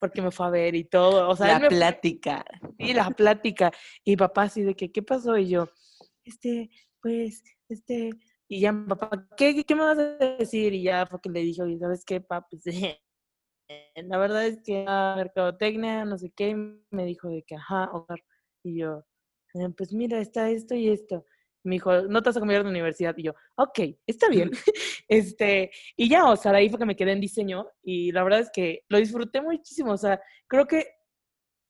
porque me fue a ver y todo. O sea, la plática. Y la plática. Y papá así de que, ¿qué pasó? Y yo, este, pues, este, y ya papá, ¿qué, qué me vas a decir? Y ya fue que le dije, oye, ¿sabes qué, papá? Pues, la verdad es que a mercadotecnia, no sé qué, me dijo de que, ajá, y yo, eh, pues mira, está esto y esto me dijo, no te vas a cambiar de universidad. Y yo, ok, está bien. este, y ya, o sea, ahí fue que me quedé en diseño y la verdad es que lo disfruté muchísimo. O sea, creo que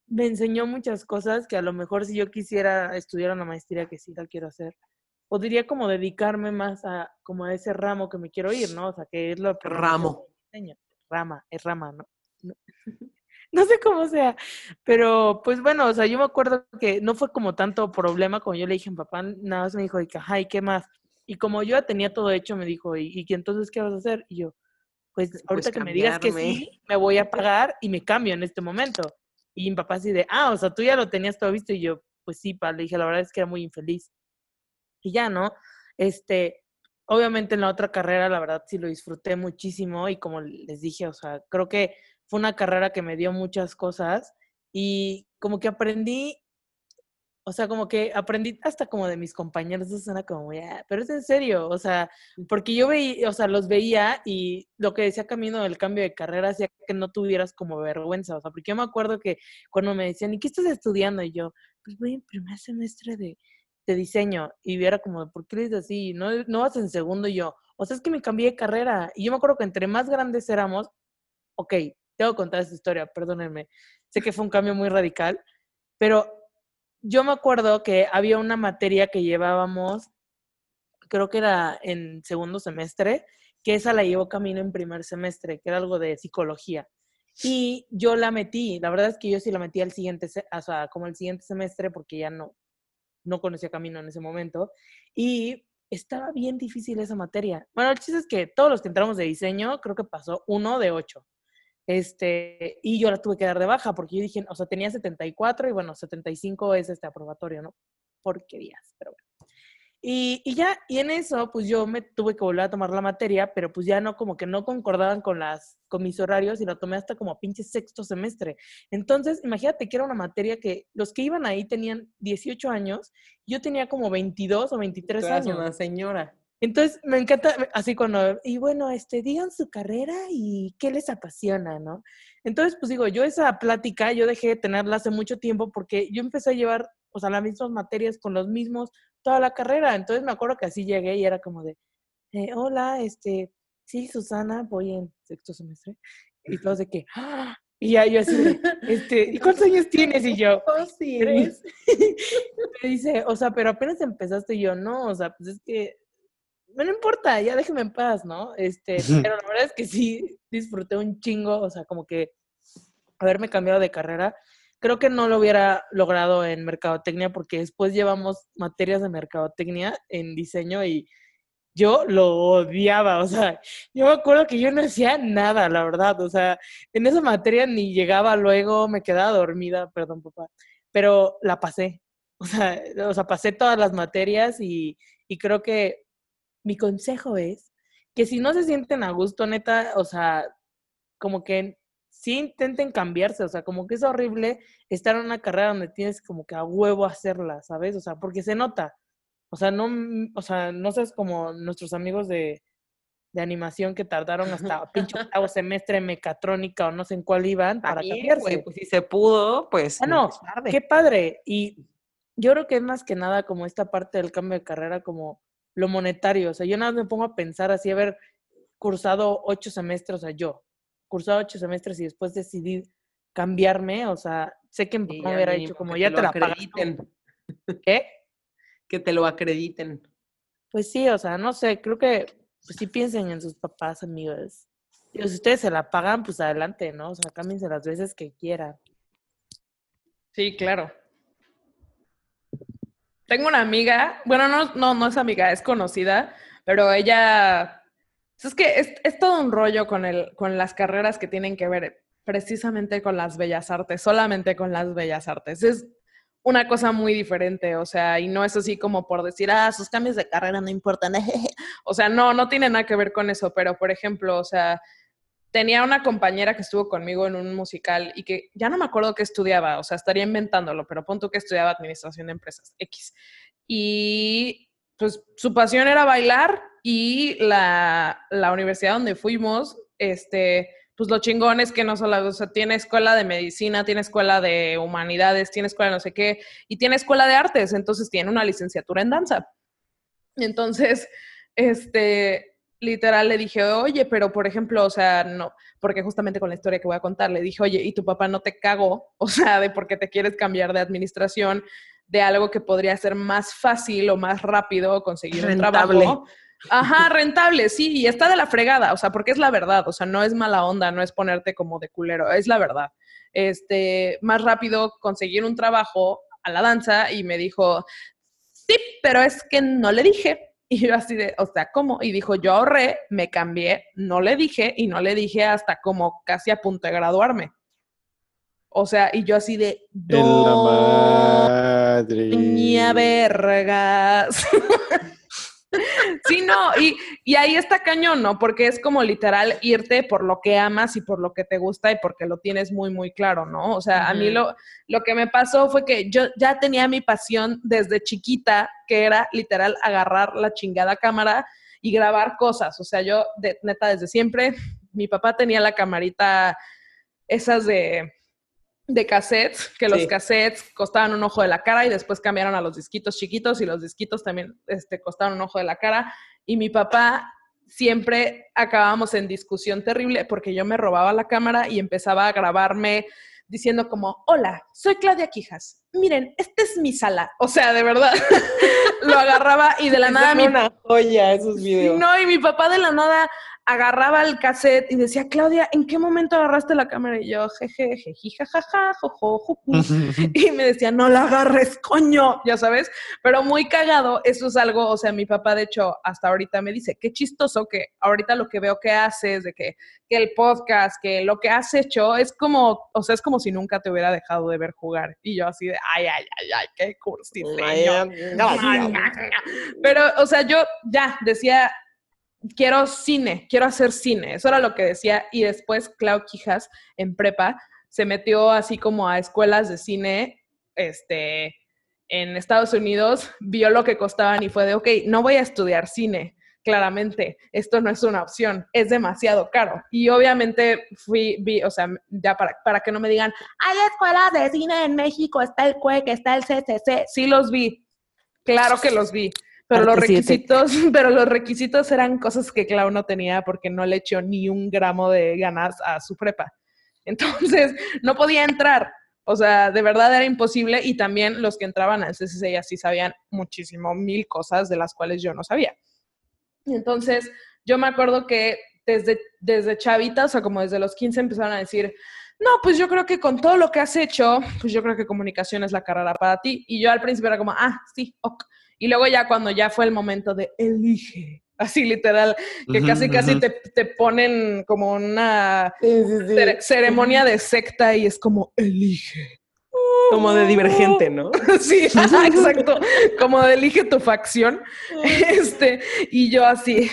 me enseñó muchas cosas que a lo mejor si yo quisiera estudiar una maestría, que sí la quiero hacer, podría como dedicarme más a como a ese ramo que me quiero ir, ¿no? O sea, que es lo que... Ramo. Rama, es rama, ¿no? no. no sé cómo sea, pero pues bueno, o sea, yo me acuerdo que no fue como tanto problema como yo le dije a mi papá, nada más me dijo, y ajá, ¿y qué más? Y como yo ya tenía todo hecho, me dijo, ¿y, y entonces qué vas a hacer? Y yo, pues, pues ahorita que me digas que sí, me voy a pagar y me cambio en este momento. Y mi papá así de, ah, o sea, tú ya lo tenías todo visto. Y yo, pues sí, pa, le dije, la verdad es que era muy infeliz. Y ya, ¿no? Este, obviamente en la otra carrera, la verdad sí lo disfruté muchísimo y como les dije, o sea, creo que fue una carrera que me dio muchas cosas y como que aprendí, o sea, como que aprendí hasta como de mis compañeros, eso suena como, ya, pero es en serio, o sea, porque yo veía, o sea, los veía y lo que decía Camino del cambio de carrera hacía que no tuvieras como vergüenza, o sea, porque yo me acuerdo que cuando me decían, ¿y qué estás estudiando? Y yo, pues voy en primer semestre de, de diseño y era como, ¿por qué dices así? No, no vas en segundo yo, o sea, es que me cambié de carrera y yo me acuerdo que entre más grandes éramos, ok, tengo que contar esta historia, perdónenme. Sé que fue un cambio muy radical, pero yo me acuerdo que había una materia que llevábamos, creo que era en segundo semestre, que esa la llevó camino en primer semestre, que era algo de psicología. Y yo la metí, la verdad es que yo sí la metí al siguiente, o sea, como el siguiente semestre, porque ya no, no conocía camino en ese momento. Y estaba bien difícil esa materia. Bueno, el chiste es que todos los que entramos de diseño, creo que pasó uno de ocho. Este, y yo la tuve que dar de baja porque yo dije, o sea, tenía 74 y bueno, 75 es este aprobatorio, ¿no? Porquerías, pero bueno. Y, y, ya, y en eso, pues yo me tuve que volver a tomar la materia, pero pues ya no, como que no concordaban con, las, con mis horarios y la tomé hasta como pinche sexto semestre. Entonces, imagínate que era una materia que los que iban ahí tenían 18 años, yo tenía como 22 o 23 años. una señora. Entonces, me encanta así cuando, y bueno, este, digan su carrera y qué les apasiona, ¿no? Entonces, pues digo, yo esa plática, yo dejé de tenerla hace mucho tiempo porque yo empecé a llevar, o sea, las mismas materias con los mismos toda la carrera. Entonces, me acuerdo que así llegué y era como de, eh, hola, este, sí, Susana, voy en sexto semestre. Y todos de que, ¡ah! Y ya yo así, de, este, ¿y cuántos años tienes? Y yo, sí, tres. Me dice, o sea, pero apenas empezaste y yo, no, o sea, pues es que, no importa, ya déjeme en paz, ¿no? Este, pero la verdad es que sí disfruté un chingo, o sea, como que haberme cambiado de carrera. Creo que no lo hubiera logrado en mercadotecnia porque después llevamos materias de mercadotecnia en diseño y yo lo odiaba, o sea, yo me acuerdo que yo no hacía nada, la verdad, o sea, en esa materia ni llegaba luego, me quedaba dormida, perdón papá, pero la pasé, o sea, o sea pasé todas las materias y, y creo que mi consejo es que si no se sienten a gusto, neta, o sea, como que sí intenten cambiarse, o sea, como que es horrible estar en una carrera donde tienes como que a huevo hacerla, ¿sabes? O sea, porque se nota. O sea, no, o sea, no seas como nuestros amigos de, de animación que tardaron hasta pinche octavo semestre en mecatrónica o no sé en cuál iban para También, cambiarse. güey, pues si se pudo, pues Ah, no, tarde. qué padre. Y yo creo que es más que nada como esta parte del cambio de carrera, como lo monetario. O sea, yo nada más me pongo a pensar así, haber cursado ocho semestres, o sea, yo, cursado ocho semestres y después decidí cambiarme, o sea, sé que mi Sí, hubiera dicho como, que ya lo te la pagas. acrediten, ¿Qué? Que te lo acrediten. Pues sí, o sea, no sé, creo que pues sí piensen en sus papás, amigos. Digo, si ustedes se la pagan, pues adelante, ¿no? O sea, cámbiense las veces que quieran. Sí, claro. Tengo una amiga, bueno, no, no, no es amiga, es conocida, pero ella, es que es, es todo un rollo con, el, con las carreras que tienen que ver precisamente con las bellas artes, solamente con las bellas artes. Es una cosa muy diferente, o sea, y no es así como por decir, ah, sus cambios de carrera no importan. o sea, no, no tiene nada que ver con eso, pero por ejemplo, o sea, tenía una compañera que estuvo conmigo en un musical y que ya no me acuerdo qué estudiaba, o sea, estaría inventándolo, pero punto que estudiaba administración de empresas, X. Y pues su pasión era bailar y la, la universidad donde fuimos, este, pues lo chingón es que no solo, o sea, tiene escuela de medicina, tiene escuela de humanidades, tiene escuela de no sé qué, y tiene escuela de artes, entonces tiene una licenciatura en danza. Entonces, este, literal le dije, oye, pero por ejemplo, o sea, no, porque justamente con la historia que voy a contar, le dije, oye, ¿y tu papá no te cagó? O sea, de por qué te quieres cambiar de administración de algo que podría ser más fácil o más rápido conseguir un Rentable. trabajo. Ajá, rentable, sí, y está de la fregada, o sea, porque es la verdad, o sea, no es mala onda, no es ponerte como de culero, es la verdad. Este, más rápido conseguir un trabajo a la danza y me dijo, sí, pero es que no le dije. Y yo así de, o sea, ¿cómo? Y dijo, yo ahorré, me cambié, no le dije y no le dije hasta como casi a punto de graduarme. O sea, y yo así de. Doña vergas. sí, no, y, y ahí está cañón, ¿no? Porque es como literal irte por lo que amas y por lo que te gusta y porque lo tienes muy, muy claro, ¿no? O sea, a mí lo, lo que me pasó fue que yo ya tenía mi pasión desde chiquita, que era literal agarrar la chingada cámara y grabar cosas. O sea, yo, de, neta, desde siempre, mi papá tenía la camarita, esas de, de cassettes, que los cassettes costaban un ojo de la cara y después cambiaron a los disquitos chiquitos y los disquitos también este, costaban un ojo de la cara. Y mi papá siempre acabábamos en discusión terrible porque yo me robaba la cámara y empezaba a grabarme diciendo como, hola, soy Claudia Quijas. Miren, esta es mi sala. O sea, de verdad, lo agarraba y de la nada Son mi una joya esos videos. no, y mi papá de la nada agarraba el cassette y decía, Claudia, ¿en qué momento agarraste la cámara? Y yo, jeje, jeji, jajaja, jojo, juju. Y me decía, no la agarres, coño, ya sabes. Pero muy cagado, eso es algo, o sea, mi papá, de hecho, hasta ahorita me dice, qué chistoso que ahorita lo que veo que haces, de que, que el podcast, que lo que has hecho, es como, o sea, es como si nunca te hubiera dejado de ver jugar. Y yo así de, ay, ay, ay, ay, qué cursileño. Pero, o sea, yo ya decía, quiero cine, quiero hacer cine. Eso era lo que decía. Y después Clau Quijas, en prepa, se metió así como a escuelas de cine, este, en Estados Unidos, vio lo que costaban y fue de, ok, no voy a estudiar cine, claramente, esto no es una opción, es demasiado caro. Y obviamente fui, vi, o sea, ya para, para que no me digan, hay escuelas de cine en México, está el CUEC, está el CCC, sí los vi, claro que los vi. Pero los requisitos, pero los requisitos eran cosas que Clau no tenía porque no le echó ni un gramo de ganas a su prepa. Entonces, no podía entrar. O sea, de verdad era imposible y también los que entraban al CCC sí sabían muchísimo, mil cosas de las cuales yo no sabía. Entonces, yo me acuerdo que desde, desde chavita, o sea, como desde los 15 empezaron a decir, no, pues yo creo que con todo lo que has hecho, pues yo creo que comunicación es la carrera para ti. Y yo al principio era como, ah, sí, ok. Y luego ya cuando ya fue el momento de elige, así literal, que casi casi te, te, ponen como una ceremonia de secta y es como elige. Como de divergente, ¿no? sí, exacto. Como de elige tu facción. Este, y yo así,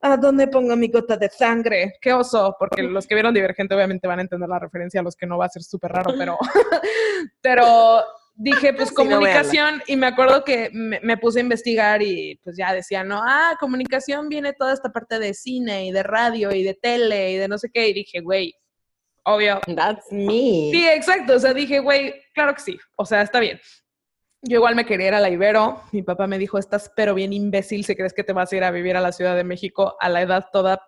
¿a dónde pongo mi gota de sangre? ¡Qué oso! Porque los que vieron Divergente obviamente van a entender la referencia, a los que no va a ser súper raro, pero, pero dije, pues comunicación, y me acuerdo que me, puse a investigar y pues ya decía, no, ah, comunicación viene toda esta parte de cine y de radio y de tele y de no sé qué, y dije, güey, obvio. That's me. Sí, exacto, o sea, dije, güey, claro que sí, o sea, está bien. Yo igual me quería ir a la Ibero, mi papá me dijo, estás pero bien imbécil si crees que te vas a ir a vivir a la Ciudad de México a la edad toda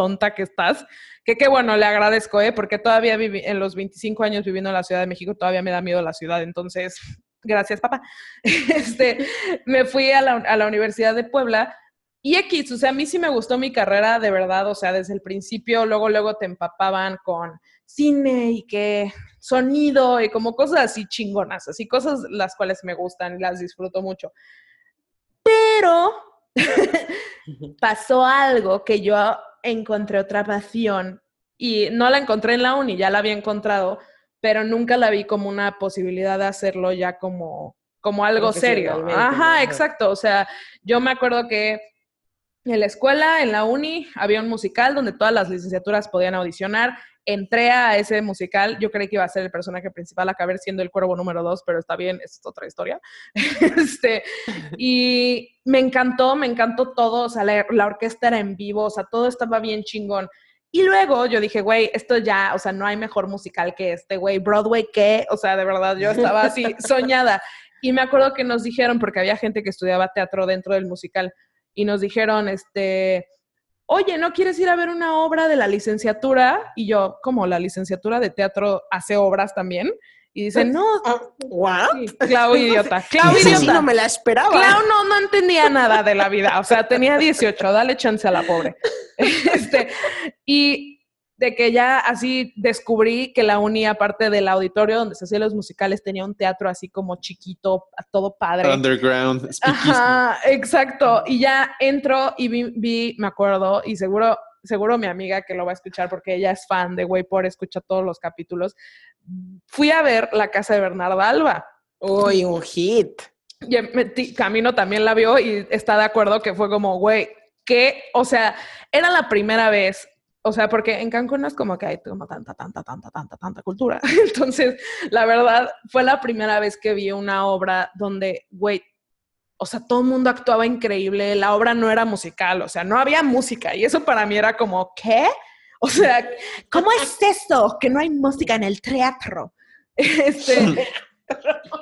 tonta que estás. Que qué bueno, le agradezco, ¿eh? Porque todavía viví, en los 25 años viviendo en la Ciudad de México, todavía me da miedo la ciudad. Entonces, gracias, papá. Este, me fui a la, a la Universidad de Puebla y X, o sea, a mí sí me gustó mi carrera de verdad, o sea, desde el principio, luego, luego te empapaban con cine y que sonido y como cosas así chingonas, así cosas las cuales me gustan y las disfruto mucho. Pero pasó algo que yo encontré otra pasión y no la encontré en la uni, ya la había encontrado, pero nunca la vi como una posibilidad de hacerlo ya como, como algo serio. Ajá, exacto. O sea, yo me acuerdo que en la escuela, en la uni, había un musical donde todas las licenciaturas podían audicionar. Entré a ese musical, yo creí que iba a ser el personaje principal, acabé siendo el cuervo número dos, pero está bien, es otra historia. este, y me encantó, me encantó todo, o sea, la, la, orquesta era en vivo, o sea, todo estaba bien chingón. Y luego yo dije, güey, esto ya, o sea, no hay mejor musical que este, güey, Broadway, ¿qué? O sea, de verdad, yo estaba así soñada. Y me acuerdo que nos dijeron, porque había gente que estudiaba teatro dentro del musical, y nos dijeron, este, oye, ¿no quieres ir a ver una obra de la licenciatura? Y yo, ¿cómo? ¿La licenciatura de teatro hace obras también? Y dicen, no. ¿What? Sí, Clau idiota. Clau idiota. Sí, no me la esperaba. Clau no, no entendía nada de la vida. O sea, tenía 18, dale chance a la pobre. Este, y de que ya así descubrí que la uni, aparte del auditorio donde se hacían los musicales, tenía un teatro así como chiquito, todo padre. Underground. Ajá, exacto. Y ya entro y vi, vi, me acuerdo, y seguro, seguro mi amiga que lo va a escuchar porque ella es fan de Way por escucha todos los capítulos. Fui a ver la casa de Bernarda Alba. Uy, un hit. Y Camino también la vio y está de acuerdo que fue como, güey, que, o sea, era la primera vez o sea, porque en Cancún no es como que hay como tanta, tanta, tanta, tanta, tanta cultura. Entonces, la verdad, fue la primera vez que vi una obra donde, güey, o sea, todo el mundo actuaba increíble, la obra no era musical, o sea, no había música y eso para mí era como, ¿qué? O sea, ¿cómo es eso que no hay música en el teatro? Este,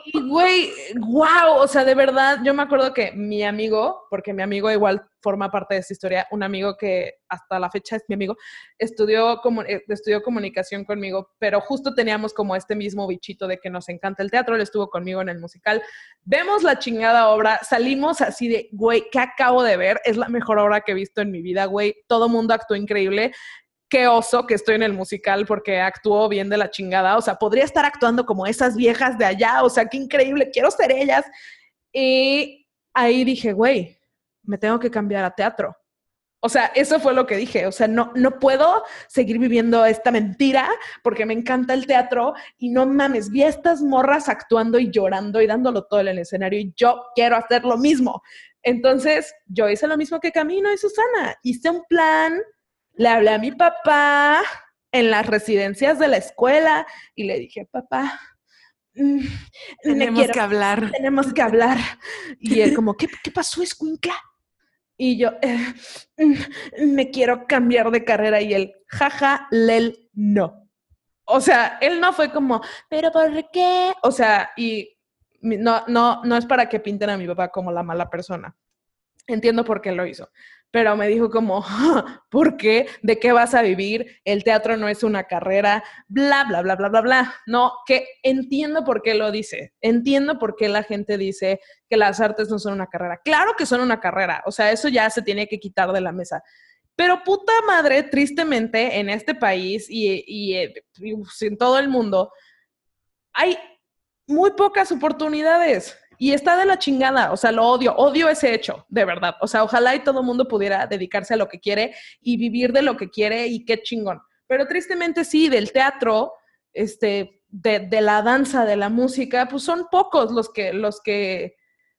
y güey, wow, o sea, de verdad, yo me acuerdo que mi amigo, porque mi amigo igual forma parte de esta historia, un amigo que hasta la fecha es mi amigo, estudió, como, eh, estudió comunicación conmigo, pero justo teníamos como este mismo bichito de que nos encanta el teatro, él estuvo conmigo en el musical, vemos la chingada obra, salimos así de, güey, ¿qué acabo de ver? Es la mejor obra que he visto en mi vida, güey, todo mundo actuó increíble qué oso que estoy en el musical porque actuó bien de la chingada. O sea, podría estar actuando como esas viejas de allá. O sea, qué increíble, quiero ser ellas. Y ahí dije, güey, me tengo que cambiar a teatro. O sea, eso fue lo que dije. O sea, no, no puedo seguir viviendo esta mentira porque me encanta el teatro y no mames, vi a estas morras actuando y llorando y dándolo todo en el escenario y yo quiero hacer lo mismo. Entonces, yo hice lo mismo que Camino y Susana. Hice un plan, le hablé a mi papá en las residencias de la escuela y le dije, papá, mm, tenemos que hablar. Tenemos que hablar. Y él como, ¿qué, qué pasó, Escuincla? Y yo, "Eh, mm, me quiero cambiar de carrera. Y él, jaja, lel, no. O sea, él no fue como, pero ¿por qué? O sea, y no, no, no es para que pinten a mi papá como la mala persona. Entiendo por qué lo hizo. Pero me dijo como, ¿por qué? ¿De qué vas a vivir? El teatro no es una carrera, bla, bla, bla, bla, bla, bla. No, que entiendo por qué lo dice. Entiendo por qué la gente dice que las artes no son una carrera. Claro que son una carrera. O sea, eso ya se tiene que quitar de la mesa. Pero puta madre, tristemente, en este país y, y, eh, y, en todo el mundo, hay muy pocas oportunidades y está de la chingada. O sea, lo odio, odio ese hecho, de verdad. O sea, ojalá y todo el mundo pudiera dedicarse a lo que quiere y vivir de lo que quiere y qué chingón. Pero tristemente sí, del teatro, este, de, de la danza, de la música, pues son pocos los que, los que,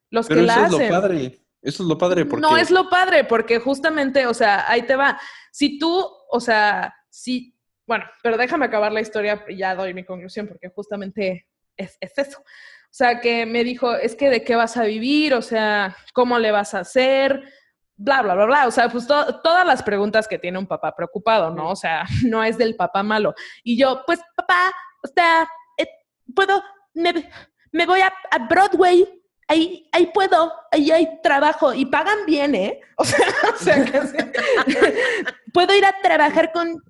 los Pero que la eso es hacen. lo padre. Eso es lo padre porque No es lo padre, porque justamente, o sea, ahí te va. Si tú, o sea, si, bueno, pero déjame acabar la historia y ya doy mi conclusión, porque justamente es, es eso. O sea, que me dijo, es que de qué vas a vivir, o sea, cómo le vas a hacer, bla, bla, bla, bla. O sea, pues to- todas las preguntas que tiene un papá preocupado, ¿no? O sea, no es del papá malo. Y yo, pues, papá, o sea, eh, puedo, me, me voy a, a Broadway, ahí, ahí puedo, ahí hay trabajo y pagan bien, ¿eh? O sea, o sea que puedo ir a trabajar con,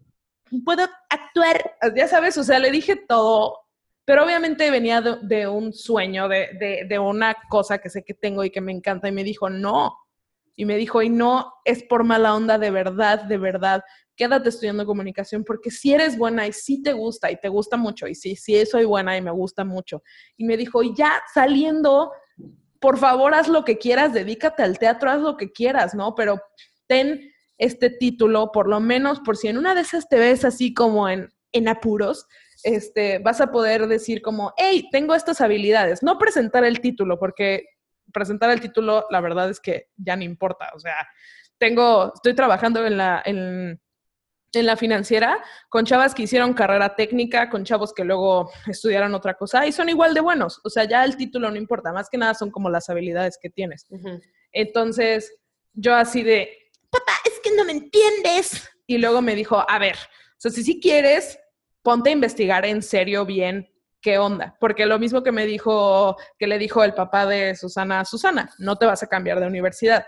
puedo actuar, ya sabes, o sea, le dije todo, pero obviamente venía de, de un sueño, de, de, una cosa que sé que tengo y que me encanta y me dijo, no. Y me dijo, y no es por mala onda, de verdad, de verdad, quédate estudiando comunicación porque si eres buena y si te gusta y te gusta mucho y sí, sí soy buena y me gusta mucho. Y me dijo, y ya saliendo, por favor, haz lo que quieras, dedícate al teatro, haz lo que quieras, ¿no? Pero ten este título, por lo menos, por si en una de esas te ves así como en, en apuros, este, vas a poder decir como, hey, tengo estas habilidades. No presentar el título, porque presentar el título, la verdad es que ya no importa. O sea, tengo, estoy trabajando en la, en, en la financiera con chavas que hicieron carrera técnica, con chavos que luego estudiaron otra cosa y son igual de buenos. O sea, ya el título no importa, más que nada son como las habilidades que tienes. Entonces, yo así de, papá, es que no me entiendes. Y luego me dijo, a ver, o sea, si sí quieres, ponte a investigar en serio bien qué onda. Porque lo mismo que me dijo, que le dijo el papá de Susana a Susana, no te vas a cambiar de universidad.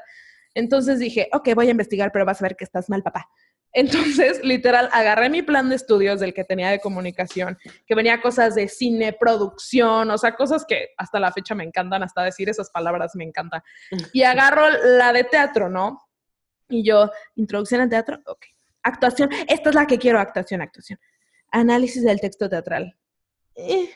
Entonces dije, ok, voy a investigar, pero vas a ver que estás mal, papá. Entonces, literal, agarré mi plan de estudios del que tenía de comunicación, que venía cosas de cine, producción, o sea, cosas que hasta la fecha me encantan, hasta decir esas palabras me encanta. Y agarro la de teatro, ¿no? Y yo, introducción al teatro, ok. Actuación, esta es la que quiero, actuación, actuación. Análisis del texto teatral. Eh,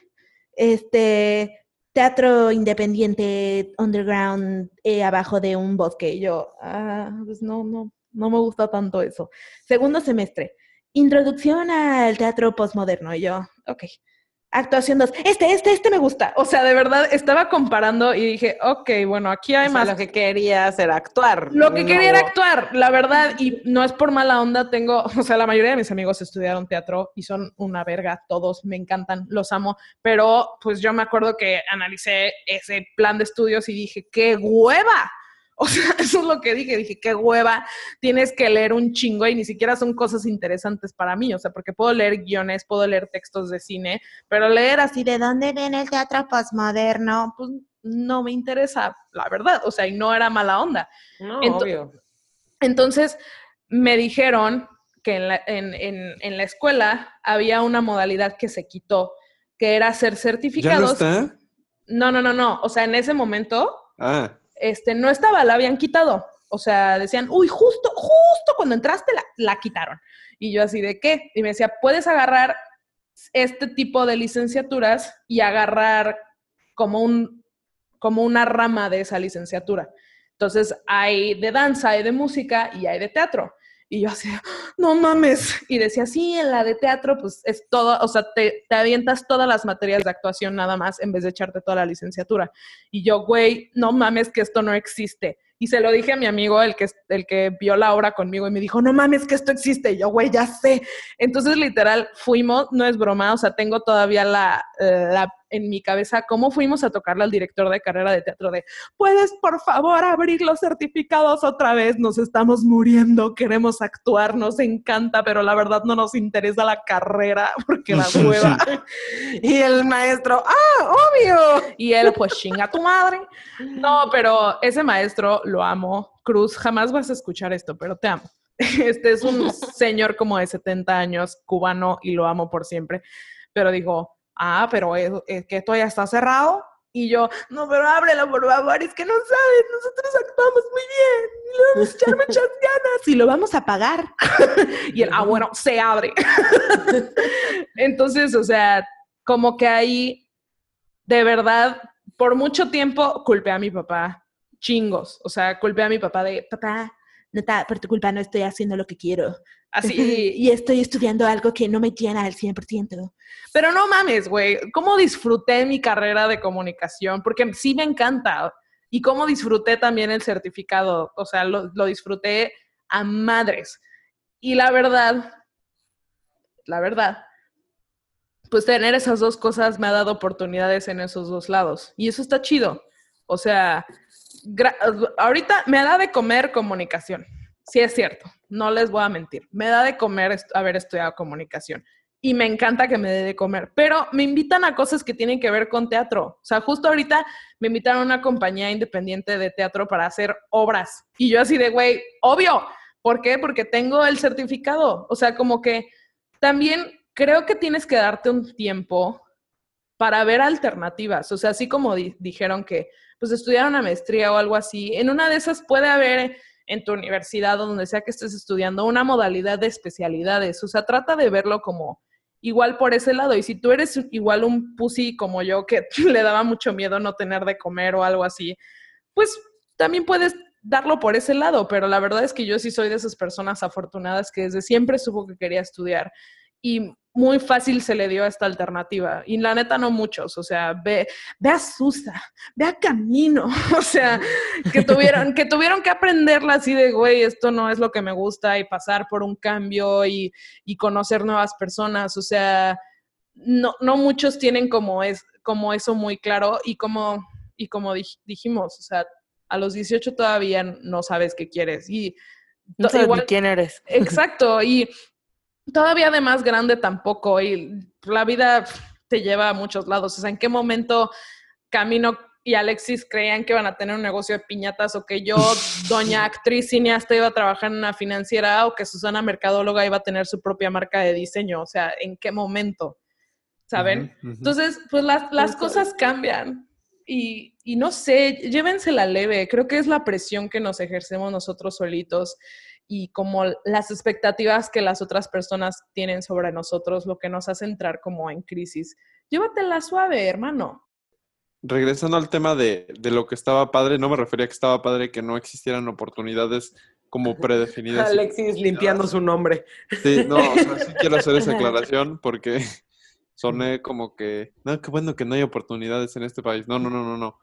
este, teatro independiente, underground, eh, abajo de un bosque. Yo, ah, pues no, no, no me gusta tanto eso. Segundo semestre, introducción al teatro postmoderno. Y yo, ok. Actuación 2, este, este, este me gusta. O sea, de verdad, estaba comparando y dije, ok, bueno, aquí hay O sea, más lo que quería hacer actuar. lo que quería era actuar, la verdad, y no es por mala onda, tengo, o sea, la mayoría de mis amigos estudiaron teatro y son una verga, todos me encantan, los amo, pero pues yo me acuerdo que analicé ese plan de estudios y dije, ¡qué hueva! O sea, eso es lo que dije, dije, qué hueva, tienes que leer un chingo y ni siquiera son cosas interesantes para mí, o sea, porque puedo leer guiones, puedo leer textos de cine, pero leer así de dónde viene el teatro postmoderno, pues no me interesa, la verdad, o sea, y no era mala onda. No, obvio. Entonces me dijeron que en la, en, en- en la escuela había una modalidad que se quitó, que era hacer ¿Ya no certificados. está? no, no, no, no. O sea, en ese momento Ah, este, no estaba, la habían quitado. O sea, decían, uy, justo, justo cuando entraste la, la quitaron. Y yo así, ¿de qué? Y me decía, puedes agarrar este tipo de licenciaturas y agarrar como, un, como una rama de esa licenciatura. Entonces, hay de danza, hay de música y hay de teatro. Y yo así, no mames. Y decía, sí, en la de teatro, pues es todo, o sea, te, te avientas todas las materias de actuación nada más en vez de echarte toda la licenciatura. Y yo, güey, no mames que esto no existe. Y se lo dije a mi amigo, el que, el que vio la obra conmigo, y me dijo, no mames que esto existe. Y yo, güey, ya sé. Entonces, literal, fuimos, no es broma, o sea, tengo todavía la, la en mi cabeza cómo fuimos a tocarle al director de carrera de teatro de, puedes por favor abrir los certificados otra vez, nos estamos muriendo, queremos actuar, nos encanta, pero la verdad no nos interesa la carrera porque la hueva. y el maestro, ah, obvio. Y él, pues chinga tu madre. No, pero ese maestro lo amo. Cruz, jamás vas a escuchar esto, pero te amo. Este es un señor como de 70 años, cubano, y lo amo por siempre. Pero dijo, ah, pero es, que esto ya está cerrado. Y yo, no, pero ábrelo, por favor, es que no sabes, nosotros actuamos muy bien, le vamos a echar muchas ganas y lo vamos a pagar. y él, ah, bueno, se abre. Entonces, o sea, como que ahí, de verdad, por mucho tiempo culpé a mi papá, chingos, o sea, culpé a mi papá de, papá, no por tu culpa no estoy haciendo lo que quiero. Así, y estoy estudiando algo que no me llena al 100%. Pero no mames, güey, ¿cómo disfruté mi carrera de comunicación? Porque sí me encanta. Y cómo disfruté también el certificado. O sea, lo, lo disfruté a madres. Y la verdad, la verdad, pues tener esas dos cosas me ha dado oportunidades en esos dos lados. Y eso está chido. O sea, ahorita me da de comer comunicación. Sí es cierto, no les voy a mentir. Me da de comer haber estudiado comunicación y me encanta que me dé de comer, pero me invitan a cosas que tienen que ver con teatro. O sea, justo ahorita me invitaron a una compañía independiente de teatro para hacer obras y yo así de, güey, obvio. ¿Por qué? Porque tengo el certificado. O sea, como que también creo que tienes que darte un tiempo para ver alternativas. O sea, así como dijeron que pues estudiar una maestría o algo así. En una de esas puede haber en tu universidad o donde sea que estés estudiando una modalidad de especialidades. O sea, trata de verlo como igual por ese lado. Y si tú eres igual un pussy como yo que le daba mucho miedo no tener de comer o algo así, pues también puedes darlo por ese lado, pero la verdad es que yo sí soy de esas personas afortunadas que desde siempre supo que quería estudiar y muy fácil se le dio esta alternativa. Y la neta no muchos, o sea, ve, ve a Susa, ve a Camino, o sea, que tuvieron, que tuvieron que aprenderla así de, güey, esto no es lo que me gusta y pasar por un cambio y, y conocer nuevas personas, o sea, no, no muchos tienen como, es, como eso muy claro y como, y como dijimos, o sea, a los 18 todavía no sabes qué quieres y... No sabes quién eres. Exacto, y todavía de más grande tampoco, y la vida te lleva a muchos lados. O sea, ¿en qué momento Camino y Alexis creían que iban a tener un negocio de piñatas o que yo, doña actriz cineasta, iba a trabajar en una financiera o que Susana Mercadóloga iba a tener su propia marca de diseño? O sea, ¿en qué momento? ¿Saben? Entonces, pues las, las cosas cambian. Y, y no sé, llévensela leve. Creo que es la presión que nos ejercemos nosotros solitos y como las expectativas que las otras personas tienen sobre nosotros, lo que nos hace entrar como en crisis. Llévatela suave, hermano. Regresando al tema de, de lo que estaba padre, no me refería a que estaba padre que no existieran oportunidades como predefinidas. Alexis limpiando su nombre. Sí, no, o sea, sí quiero hacer esa aclaración porque soné como que, no, qué bueno que no hay oportunidades en este país. No, no, no, no, no.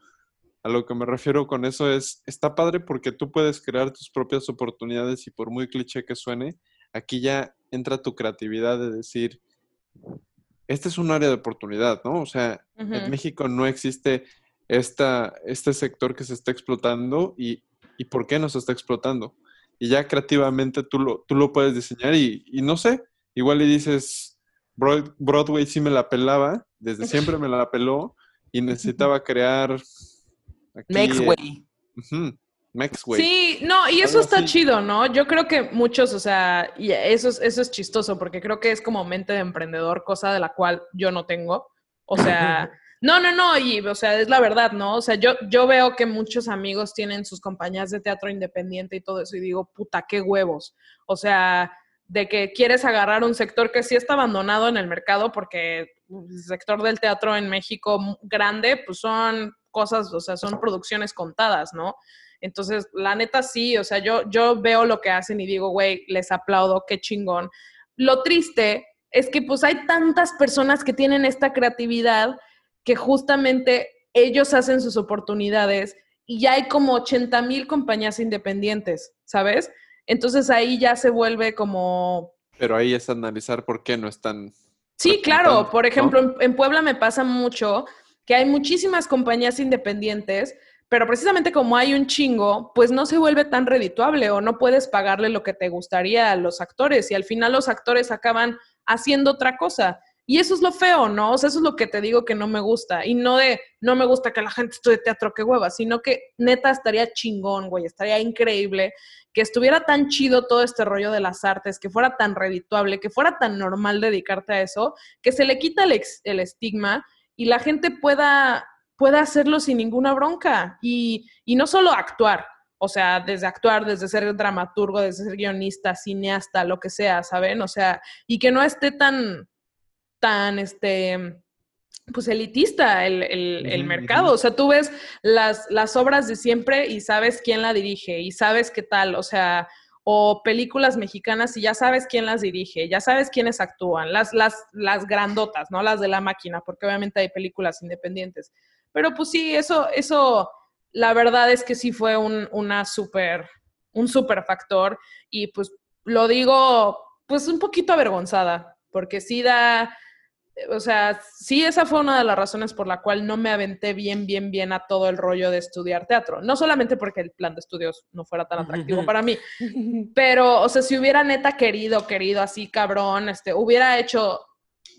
A lo que me refiero con eso es, está padre porque tú puedes crear tus propias oportunidades y por muy cliché que suene, aquí ya entra tu creatividad de decir, este es un área de oportunidad, ¿no? O sea, en México no existe esta, este sector que se está explotando y, y ¿por qué no se está explotando? Y ya creativamente tú lo, tú lo puedes diseñar y, y no sé, igual le dices, Broadway sí me la pelaba, desde siempre me la peló y necesitaba crear Mexway. Mexway. Sí, no, y eso está chido, ¿no? Yo creo que muchos, o sea, y eso es, eso es chistoso, porque creo que es como mente de emprendedor, cosa de la cual yo no tengo. O sea, no, no, no, y, o sea, es la verdad, ¿no? O sea, yo, yo veo que muchos amigos tienen sus compañías de teatro independiente y todo eso, y digo, puta, qué huevos. O sea, de que quieres agarrar un sector que sí está abandonado en el mercado, porque el sector del teatro en México grande, pues son cosas, o sea, son producciones contadas, ¿no? Entonces, la neta sí, o sea, yo, yo veo lo que hacen y digo, güey, les aplaudo, qué chingón. Lo triste es que pues hay tantas personas que tienen esta creatividad que justamente ellos hacen sus oportunidades y ya hay como 80 mil compañías independientes, ¿sabes? Entonces ahí ya se vuelve como... Pero ahí es analizar por qué no están Sí, claro. Por ¿no? ejemplo, en, en Puebla me pasa mucho que hay muchísimas compañías independientes, pero precisamente como hay un chingo, pues no se vuelve tan redituable o no puedes pagarle lo que te gustaría a los actores y al final los actores acaban haciendo otra cosa. Y eso es lo feo, ¿no? O sea, eso es lo que te digo que no me gusta. Y no de, no me gusta que la gente estudie teatro, que hueva, sino que neta estaría chingón, güey, estaría increíble que estuviera tan chido todo este rollo de las artes, que fuera tan redituable, que fuera tan normal dedicarte a eso, que se le quita el, el estigma y la gente pueda, pueda hacerlo sin ninguna bronca. Y, y no solo actuar, o sea, desde actuar, desde ser dramaturgo, desde ser guionista, cineasta, lo que sea, ¿saben? O sea, y que no esté tan, tan, este, pues elitista el, el- mercado. O sea, tú ves las, las obras de siempre y sabes quién la dirige y sabes qué tal, o sea, o películas mexicanas y ya sabes quién las dirige, ya sabes quiénes actúan, las, las, las grandotas, ¿no? Las de la máquina, porque obviamente hay películas independientes. Pero pues sí, eso, eso, la verdad es que sí fue un, una super, un super factor y pues lo digo pues un poquito avergonzada, porque sí da, o sea, sí esa fue una de las razones por la cual no me aventé bien, bien, bien a todo el rollo de estudiar teatro. No solamente porque el plan de estudios no fuera tan atractivo para mí, pero, o sea, si hubiera neta querido, querido así, cabrón, este, hubiera hecho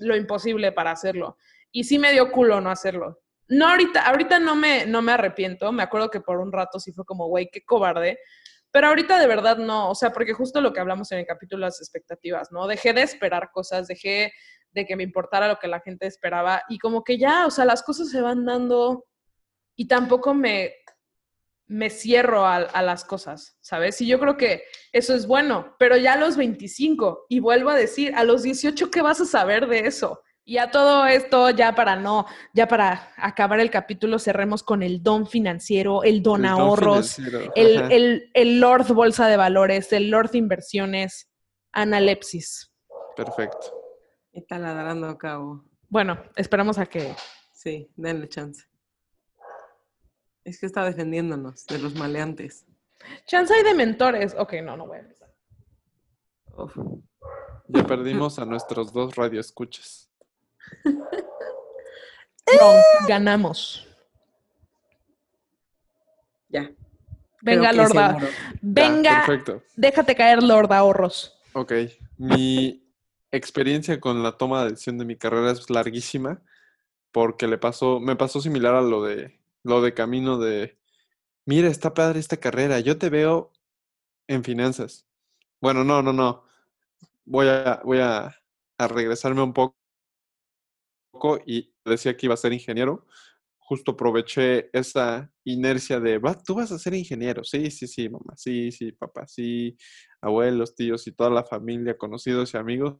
lo imposible para hacerlo. Y sí me dio culo no hacerlo. No ahorita, ahorita no me, no me arrepiento. Me acuerdo que por un rato sí fue como, güey, qué cobarde. Pero ahorita de verdad no, o sea, porque justo lo que hablamos en el capítulo las expectativas, ¿no? Dejé de esperar cosas, dejé de que me importara lo que la gente esperaba y como que ya, o sea, las cosas se van dando y tampoco me, me cierro a, a las cosas, ¿sabes? Y yo creo que eso es bueno, pero ya a los 25, y vuelvo a decir, a los 18, ¿qué vas a saber de eso? Y a todo esto, ya para no, ya para acabar el capítulo, cerremos con el don financiero, el don El ahorros, el, el, el Lord Bolsa de Valores, el Lord Inversiones, Analepsis. Perfecto. Y taladrando a cabo. Bueno, esperamos a que... Sí, denle chance. Es que está defendiéndonos de los maleantes. Chance hay de mentores. Ok, no, no voy a empezar. Uf. Ya perdimos a nuestros dos radioescuchas. No, ganamos. Ya. Venga, Creo que Lord. A- seguro. Ya, Venga, perfecto. déjate caer, Lord Ahorros. Ok. Mi experiencia con la toma de decisión de mi carrera es larguísima porque le pasó, me pasó similar a lo de lo de camino de mira, está padre esta carrera, yo te veo en finanzas. Bueno, no, no, no. Voy a, voy a, regresarme un poco y decía que iba a ser ingeniero. Justo aproveché esa inercia de, "Va, tú vas a ser ingeniero. Sí, sí, sí, mamá. Sí, sí, papá. Sí, abuelos, tíos y toda la familia, conocidos y amigos.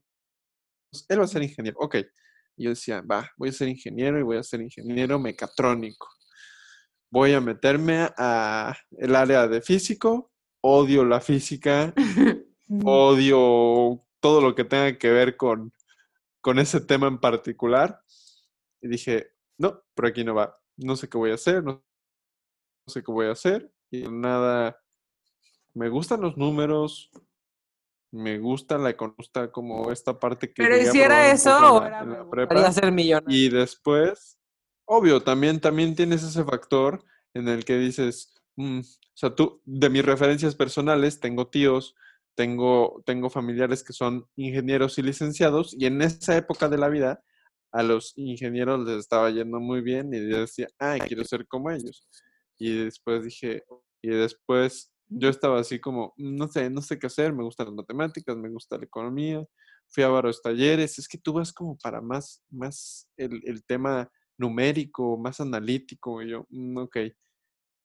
Él va a ser ingeniero. Ok. Y yo decía, va, voy a ser ingeniero y voy a ser ingeniero mecatrónico. Voy a meterme a el área de físico. Odio la física. Odio todo lo que tenga que ver con, con ese tema en particular. Y dije, no, por aquí no va. No sé qué voy a hacer, no, sé qué voy a hacer. Y nada, me gustan los números, me gusta la economía, como esta parte que Pero llegué a ¿y si era probar un eso en la- en la me prepa. gustaría ser millonario? Y después, obvio, también, también tienes ese factor en el que dices, mm, o sea, tú, de mis referencias personales, tengo tíos, tengo, tengo familiares que son ingenieros y licenciados, y en esa época de la vida, a los ingenieros les estaba yendo muy bien, y yo decía, ay, quiero ser como ellos. Y después dije, y después yo estaba así como, "Mm, no sé, no sé qué hacer, me gustan las matemáticas, me gusta la economía, fui a varios talleres, es que tú vas como para más, más el, el tema numérico, más analítico, y yo, "Mm, ok.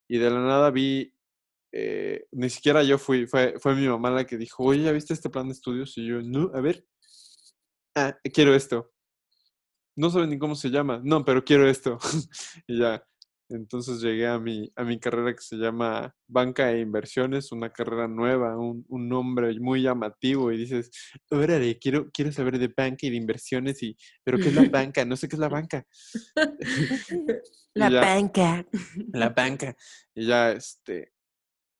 Y de la nada vi, eh, ni siquiera yo fui, fue, fue mi mamá la que dijo, oye, ¿ya viste este plan de estudios? Y yo, no, a ver, ah, quiero esto. No saben ni cómo se llama, no, pero quiero esto. y ya, entonces llegué a mi, a mi carrera que se llama Banca e Inversiones, una carrera nueva, un, un nombre muy llamativo y dices, órale, quiero, quiero saber de banca y de inversiones, y, pero ¿qué es la banca? No sé qué es la banca. La ya. banca. La banca. Y ya, este,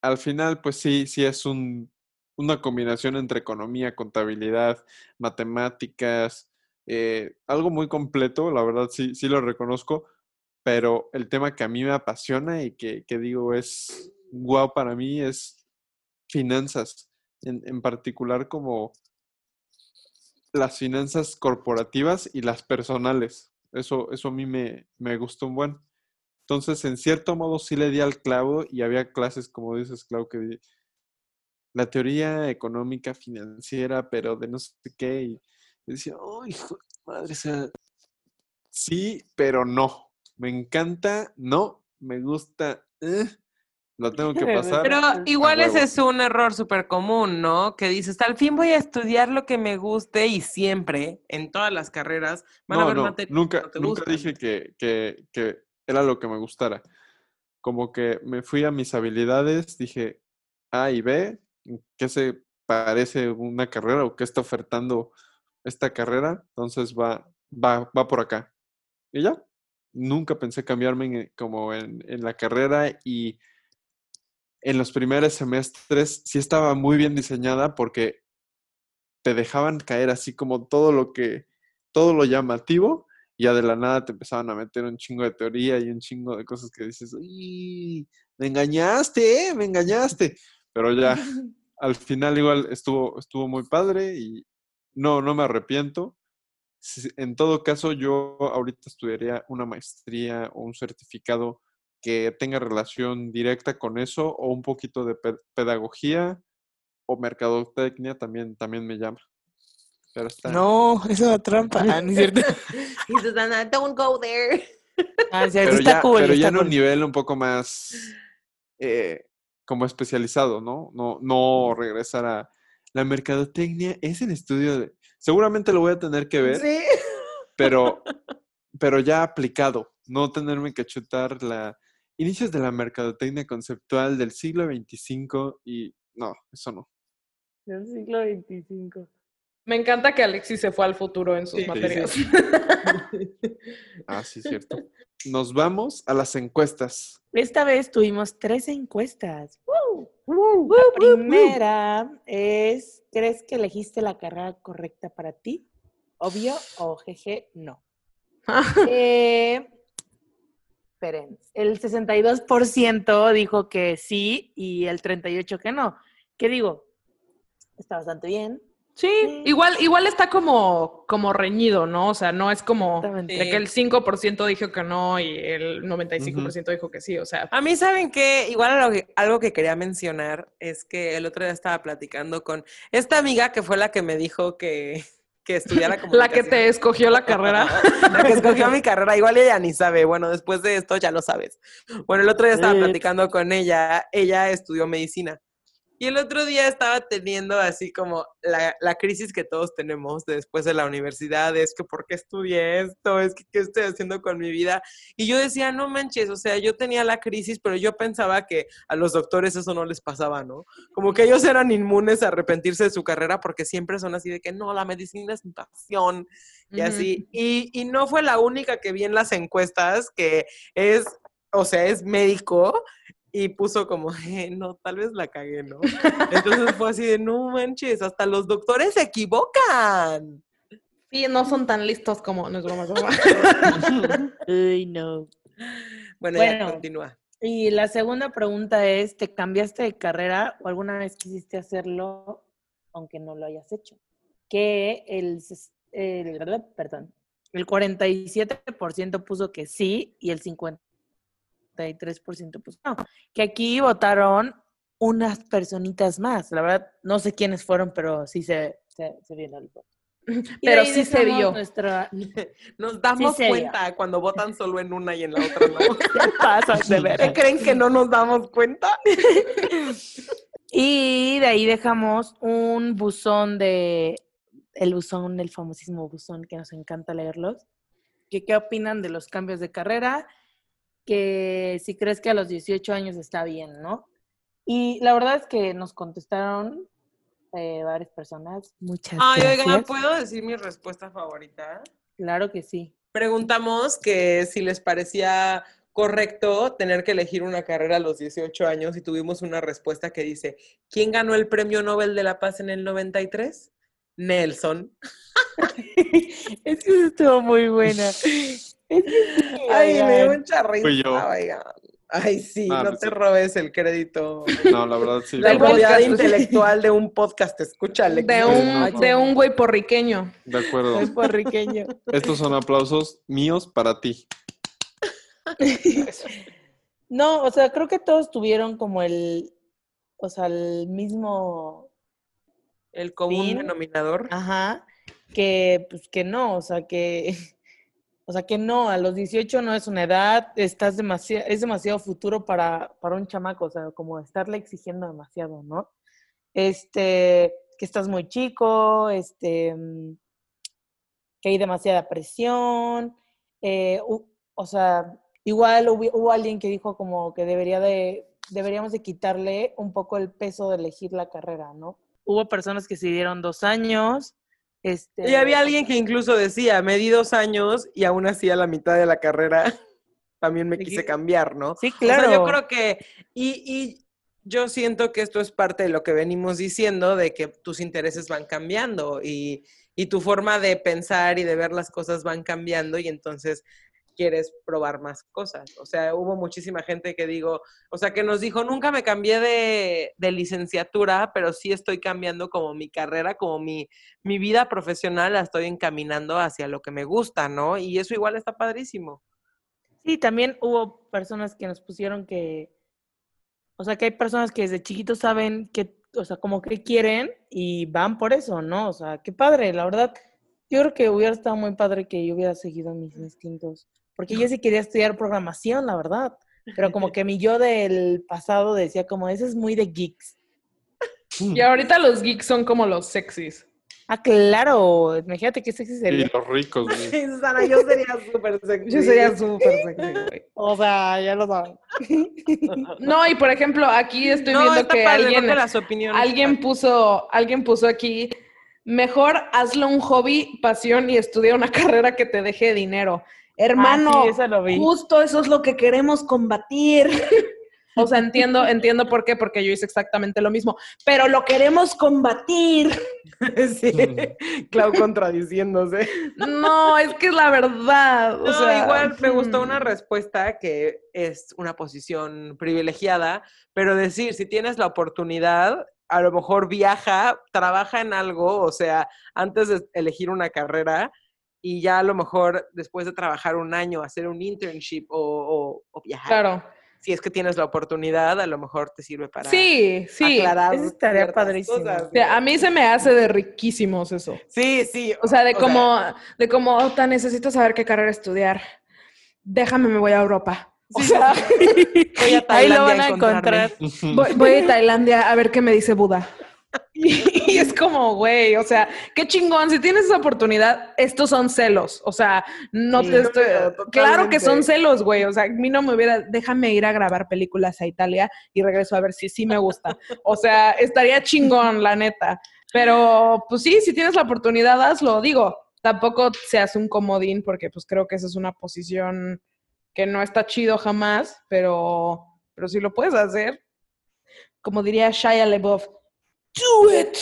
al final, pues sí, sí es un, una combinación entre economía, contabilidad, matemáticas, eh, algo muy completo, la verdad sí, sí lo reconozco, pero el tema que a mí me apasiona y que, que digo es guau para mí es finanzas, en, en particular como las finanzas corporativas y las personales. Eso, eso a mí me, me gustó un buen. Entonces, en cierto modo, sí le di al clavo y había clases, como dices, Clau, que la teoría económica financiera, pero de no sé qué. Y decía, oh, hijo madre, o sea, sí, pero no. Me encanta, no. Me gusta, eh, lo tengo que pasar. Pero igual a ese es un error súper común, ¿no? Que dices, al fin voy a estudiar lo que me guste y siempre, en todas las carreras, van a No, haber no, materias que nunca, te nunca gustan. dije que, que, que era lo que me gustara. Como que me fui a mis habilidades, dije A y B, ¿en ¿qué se parece una carrera o qué está ofertando esta carrera? Entonces va, va, va por acá. Y ya, nunca pensé cambiarme en- como en, en la carrera y en los primeros semestres sí estaba muy bien diseñada porque te dejaban caer así como todo lo que, todo lo llamativo, y ya de la nada te empezaban a meter un chingo de teoría y un chingo de cosas que dices, ¡Uy, me engañaste, eh, me engañaste! Pero ya, al final igual estuvo, estuvo muy padre y no, no me arrepiento. En todo caso, yo ahorita estudiaría una maestría o un certificado que tenga relación directa con eso o un poquito de pe- pedagogía o mercadotecnia también, también me llama. Pero está... No, eso es trampa. Ah, no es cierto. Y Susana, don't go there. Ah, pero está ya, cool, pero ya está en un nivel un poco más eh, como especializado, ¿no? No, no regresar a la mercadotecnia es el estudio de... Seguramente lo voy a tener que ver, Sí. pero, pero ya aplicado, no tenerme que chutar la inicios de la mercadotecnia conceptual del siglo 25 y no, eso no. Del siglo 25. Me encanta que Alexis se fue al futuro en sus Sí, sí, materias. Ah, sí, cierto. Nos vamos a las encuestas. Esta vez tuvimos tres encuestas. La primera es, ¿crees que elegiste la carrera correcta para ti? Obvio o jeje, no. Eh, esperen, el 62% dijo que sí y el 38% que no. ¿Qué digo? Está bastante bien. Sí, igual, igual está como, como reñido, ¿no? O sea, no es como de que el 5% dijo que no y el 95% dijo que sí. O sea, A mí, ¿saben qué? Igual algo que, algo que quería mencionar es que el otro día estaba platicando con esta amiga que fue la que me dijo que, que estudiara la que te escogió la carrera. La que escogió mi carrera, igual ella ni sabe. Bueno, después de esto ya lo sabes. Bueno, el otro día estaba platicando con ella, ella estudió medicina. Y el otro día estaba teniendo así como la, la crisis que todos tenemos después de la universidad, es que ¿por qué estudié esto? Es que ¿qué estoy haciendo con mi vida? Y yo decía, no manches, o sea, yo tenía la crisis, pero yo pensaba que a los doctores eso no les pasaba, ¿no? Como que ellos eran inmunes a arrepentirse de su carrera porque siempre son así de que no, la medicina es mi pasión y así. Y, y no fue la única que vi en las encuestas que es, o sea, es médico y puso como, "Eh, no, tal vez la cagué, ¿no? Entonces fue así de, no manches, hasta los doctores se equivocan. Sí, no son tan listos como. Broma. Uy, no. Bueno, ya Bueno. continúa. Y la segunda pregunta es, ¿te cambiaste de carrera o alguna vez quisiste hacerlo aunque no lo hayas hecho? Que el, el, perdón, el 47% puso que sí y el 53% puso no. Que aquí votaron unas personitas más. La verdad, no sé quiénes fueron, pero sí se, se, se vio el voto. Pero sí se vio. Nuestra... Nos damos cuenta cuando votan solo en una y en la otra no. ¿Qué pasa, de ver? ¿Qué creen que no nos damos cuenta? Y de ahí dejamos un buzón de, el buzón, el famosísimo buzón que nos encanta leerlos. Que, ¿Qué opinan de los cambios de carrera? Que si crees que a los 18 años está bien, ¿no? Y la verdad es que nos contestaron eh, varias personas. Muchas Ay, gracias. oigan, ¿puedo decir mi respuesta favorita? Claro que sí. Preguntamos que si les parecía correcto tener que elegir una carrera a los 18 años y tuvimos una respuesta que dice, ¿quién ganó el Premio Nobel de la Paz en el 93? Nelson. es que estuvo muy buena. Es que sí, Ay, me dio mucha risa. Fui yo. oigan. Ay, sí, Ah, no te sí. robes el crédito. No, la verdad sí. La propiedad intelectual de un podcast, escúchale. De un, no, de un güey porriqueño. De acuerdo. Soy puertorriqueño. Estos son aplausos míos para ti. No, o sea, creo que todos tuvieron como el, o sea, el mismo, El común Fin. denominador. ajá, que pues que no, o sea, que, o sea, que no, a los 18 no es una edad, estás demasiado, es demasiado futuro para, para un chamaco, o sea, como estarle exigiendo demasiado, ¿no? Este, que estás muy chico, este, mm, que hay demasiada presión, eh, o sea, igual hubo, hubo alguien que dijo como que debería de, deberíamos de quitarle un poco el peso de elegir la carrera, ¿no? Hubo personas que se dieron dos años, este... Y había alguien que incluso decía, me di dos años y aún así a la mitad de la carrera también me ¿De quise cambiar, ¿no? Sí, O sea, claro. yo creo que, y, y yo siento que esto es parte de lo que venimos diciendo, de que tus intereses van cambiando y, y tu forma de pensar y de ver las cosas van cambiando y entonces quieres probar más cosas. O sea, hubo muchísima gente que digo, o sea, que nos dijo, nunca me cambié de, de licenciatura, pero sí estoy cambiando como mi carrera, como mi, mi vida profesional, la estoy encaminando hacia lo que me gusta, ¿no? Y eso igual está padrísimo. Sí, también hubo personas que nos pusieron que, o sea, que hay personas que desde chiquitos saben que, o sea, como que quieren y van por eso, ¿no? O sea, qué padre, la verdad. Yo creo que hubiera estado muy padre que yo hubiera seguido mis instintos, porque yo sí quería estudiar programación, la verdad. Pero como que mi yo del pasado decía como, ese es muy de geeks. Y ahorita los geeks son como los sexys. Ah, claro, imagínate que sexy Y sería. los ricos, güey. Susana, yo sería súper sexy. Yo sería súper sexy, güey. O sea, ya lo saben. No, y por ejemplo, aquí estoy no, viendo que padre, alguien, las opiniones. alguien puso, alguien puso aquí, mejor hazlo un hobby, pasión y estudia una carrera que te deje dinero. Hermano, Ah, sí, eso lo vi. justo eso es lo que queremos combatir. O sea, entiendo, entiendo por qué, porque yo hice exactamente lo mismo, pero lo queremos combatir. sí, Clau contradiciéndose. No, es que es la verdad. O No, sea, igual me gustó una respuesta que es una posición privilegiada, pero decir, si tienes la oportunidad, a lo mejor viaja, trabaja en algo, o sea, antes de elegir una carrera y ya a lo mejor después de trabajar un año, hacer un internship o, o- o viajar. Claro. Si es que tienes la oportunidad, a lo mejor te sirve para Sí, sí. aclarar. Eso estaría padrísimo. cosas, O sea, a mí se me hace de riquísimos eso. Sí, sí. O sea, de como, de como, "Ota, necesito saber qué carrera estudiar. Déjame, me voy a Europa. O sea, voy a Ahí lo Tailandia van a encontrar. voy, voy a Tailandia a ver qué me dice Buda. Y, es como, güey, o sea, qué chingón. Si tienes esa oportunidad, estos son celos. O sea, no Sí. te estoy. Claro, Claro que son celos, güey. O sea, a mí no me hubiera. Déjame ir a grabar películas a Italia y regreso a ver si sí me gusta. O sea, estaría chingón, la neta. Pero, pues sí, si tienes la oportunidad, hazlo. Digo, tampoco seas un comodín, porque pues creo que esa es una posición que no está chido jamás, pero, pero si lo puedes hacer, como diría Shia LaBeouf, do it.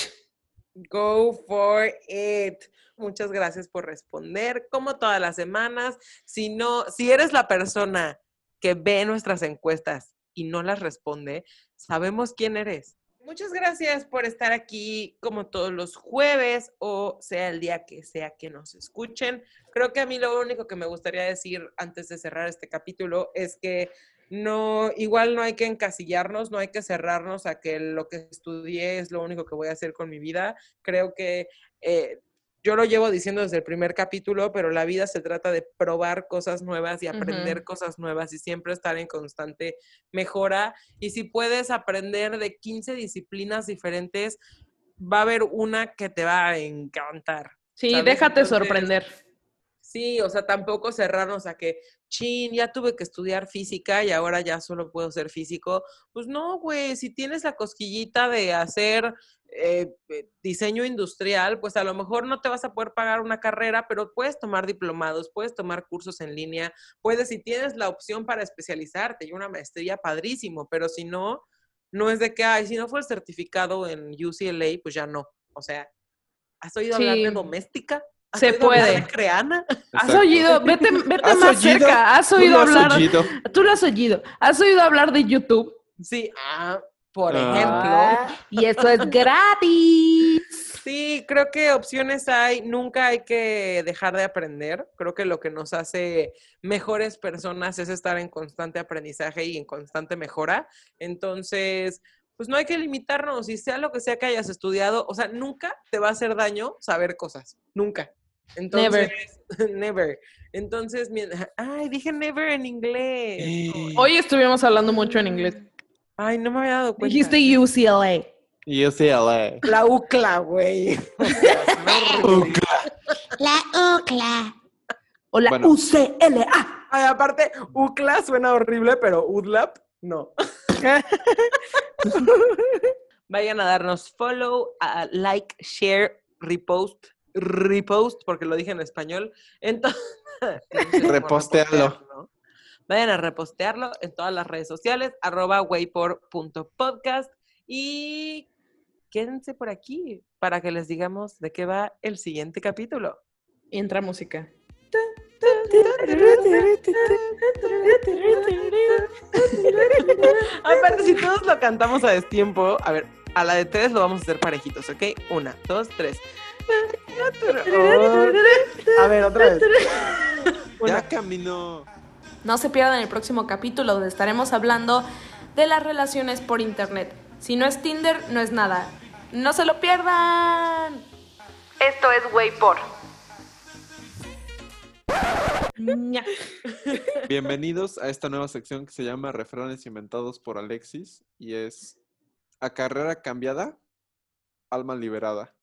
Go for it. Muchas gracias por responder. Como todas las semanas, si no, si eres la persona que ve nuestras encuestas y no las responde, sabemos quién eres. Muchas gracias por estar aquí como todos los jueves o sea el día que sea que nos escuchen. Creo que a mí lo único que me gustaría decir antes de cerrar este capítulo es que no, igual no hay que encasillarnos, no hay que cerrarnos a que lo que estudié es lo único que voy a hacer con mi vida. Creo que eh, yo lo llevo diciendo desde el primer capítulo, pero la vida se trata de probar cosas nuevas y aprender cosas nuevas y siempre estar en constante mejora. Y si puedes aprender de 15 disciplinas diferentes, va a haber una que te va a encantar. Sí, ¿sabes? déjate Entonces, sorprender. Sí, o sea, tampoco cerrarnos a que, chin, ya tuve que estudiar física y ahora ya solo puedo ser físico. Pues no, güey, si tienes la cosquillita de hacer eh, eh, diseño industrial, pues a lo mejor no te vas a poder pagar una carrera, pero puedes tomar diplomados, puedes tomar cursos en línea, puedes, si tienes la opción para especializarte y una maestría, padrísimo, pero si no, no es de que, ay, si no fue el certificado en UCLA, pues ya no. O sea, ¿has oído hablar de doméstica? ¿Has Se puede. de Creana? ¿Has oído? Vete, vete ¿Has más oído? cerca. ¿Has ¿Tú oído has hablar? oído? Tú lo has oído. ¿Has oído hablar de YouTube? Sí, ah, por Ah. ejemplo. Y eso es gratis. Sí, creo que opciones hay, nunca hay que dejar de aprender. Creo que lo que nos hace mejores personas es estar en constante aprendizaje y en constante mejora. Entonces, pues no hay que limitarnos y sea lo que sea que hayas estudiado, o sea, nunca te va a hacer daño saber cosas, nunca. Entonces, never. Entonces, mi- ay, dije never en inglés. Eh. Hoy estuvimos hablando mucho en inglés. Ay, no me había dado cuenta. Dijiste UCLA. UCLA. la UCLA, güey. La UCLA. O la Bueno. UCLA. Ay, aparte, UCLA suena horrible, pero UDLAP, no. Vayan a darnos follow, a like, share, repost, repost, porque lo dije en español. Entonces, Repostearlo. Vayan a repostearlo en todas las redes sociales, arroba waypor.podcast y quédense por aquí para que les digamos de qué va el siguiente capítulo. Y entra música. Aparte, si todos lo cantamos a destiempo, a ver, a la de tres lo vamos a hacer parejitos, ¿ok? Una, dos, tres. A ver, otra vez. Ya caminó. No se pierdan el próximo capítulo donde estaremos hablando de las relaciones por internet. Si no es Tinder, no es nada. No se lo pierdan. Esto es Waypor. Bienvenidos a esta nueva sección que se llama Refranes inventados por Alexis y es a carrera cambiada, alma liberada.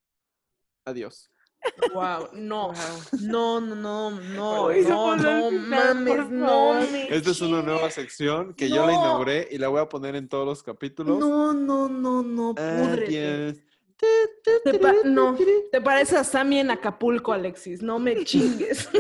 Adiós. Wow, no. No, no, no, no, no, mames, no. Esta es una nueva sección que yo la inauguré y la voy a poner en todos los capítulos. No, no, no, no, pa- no, te parece a Sammy en Acapulco, Alexis. No me chingues.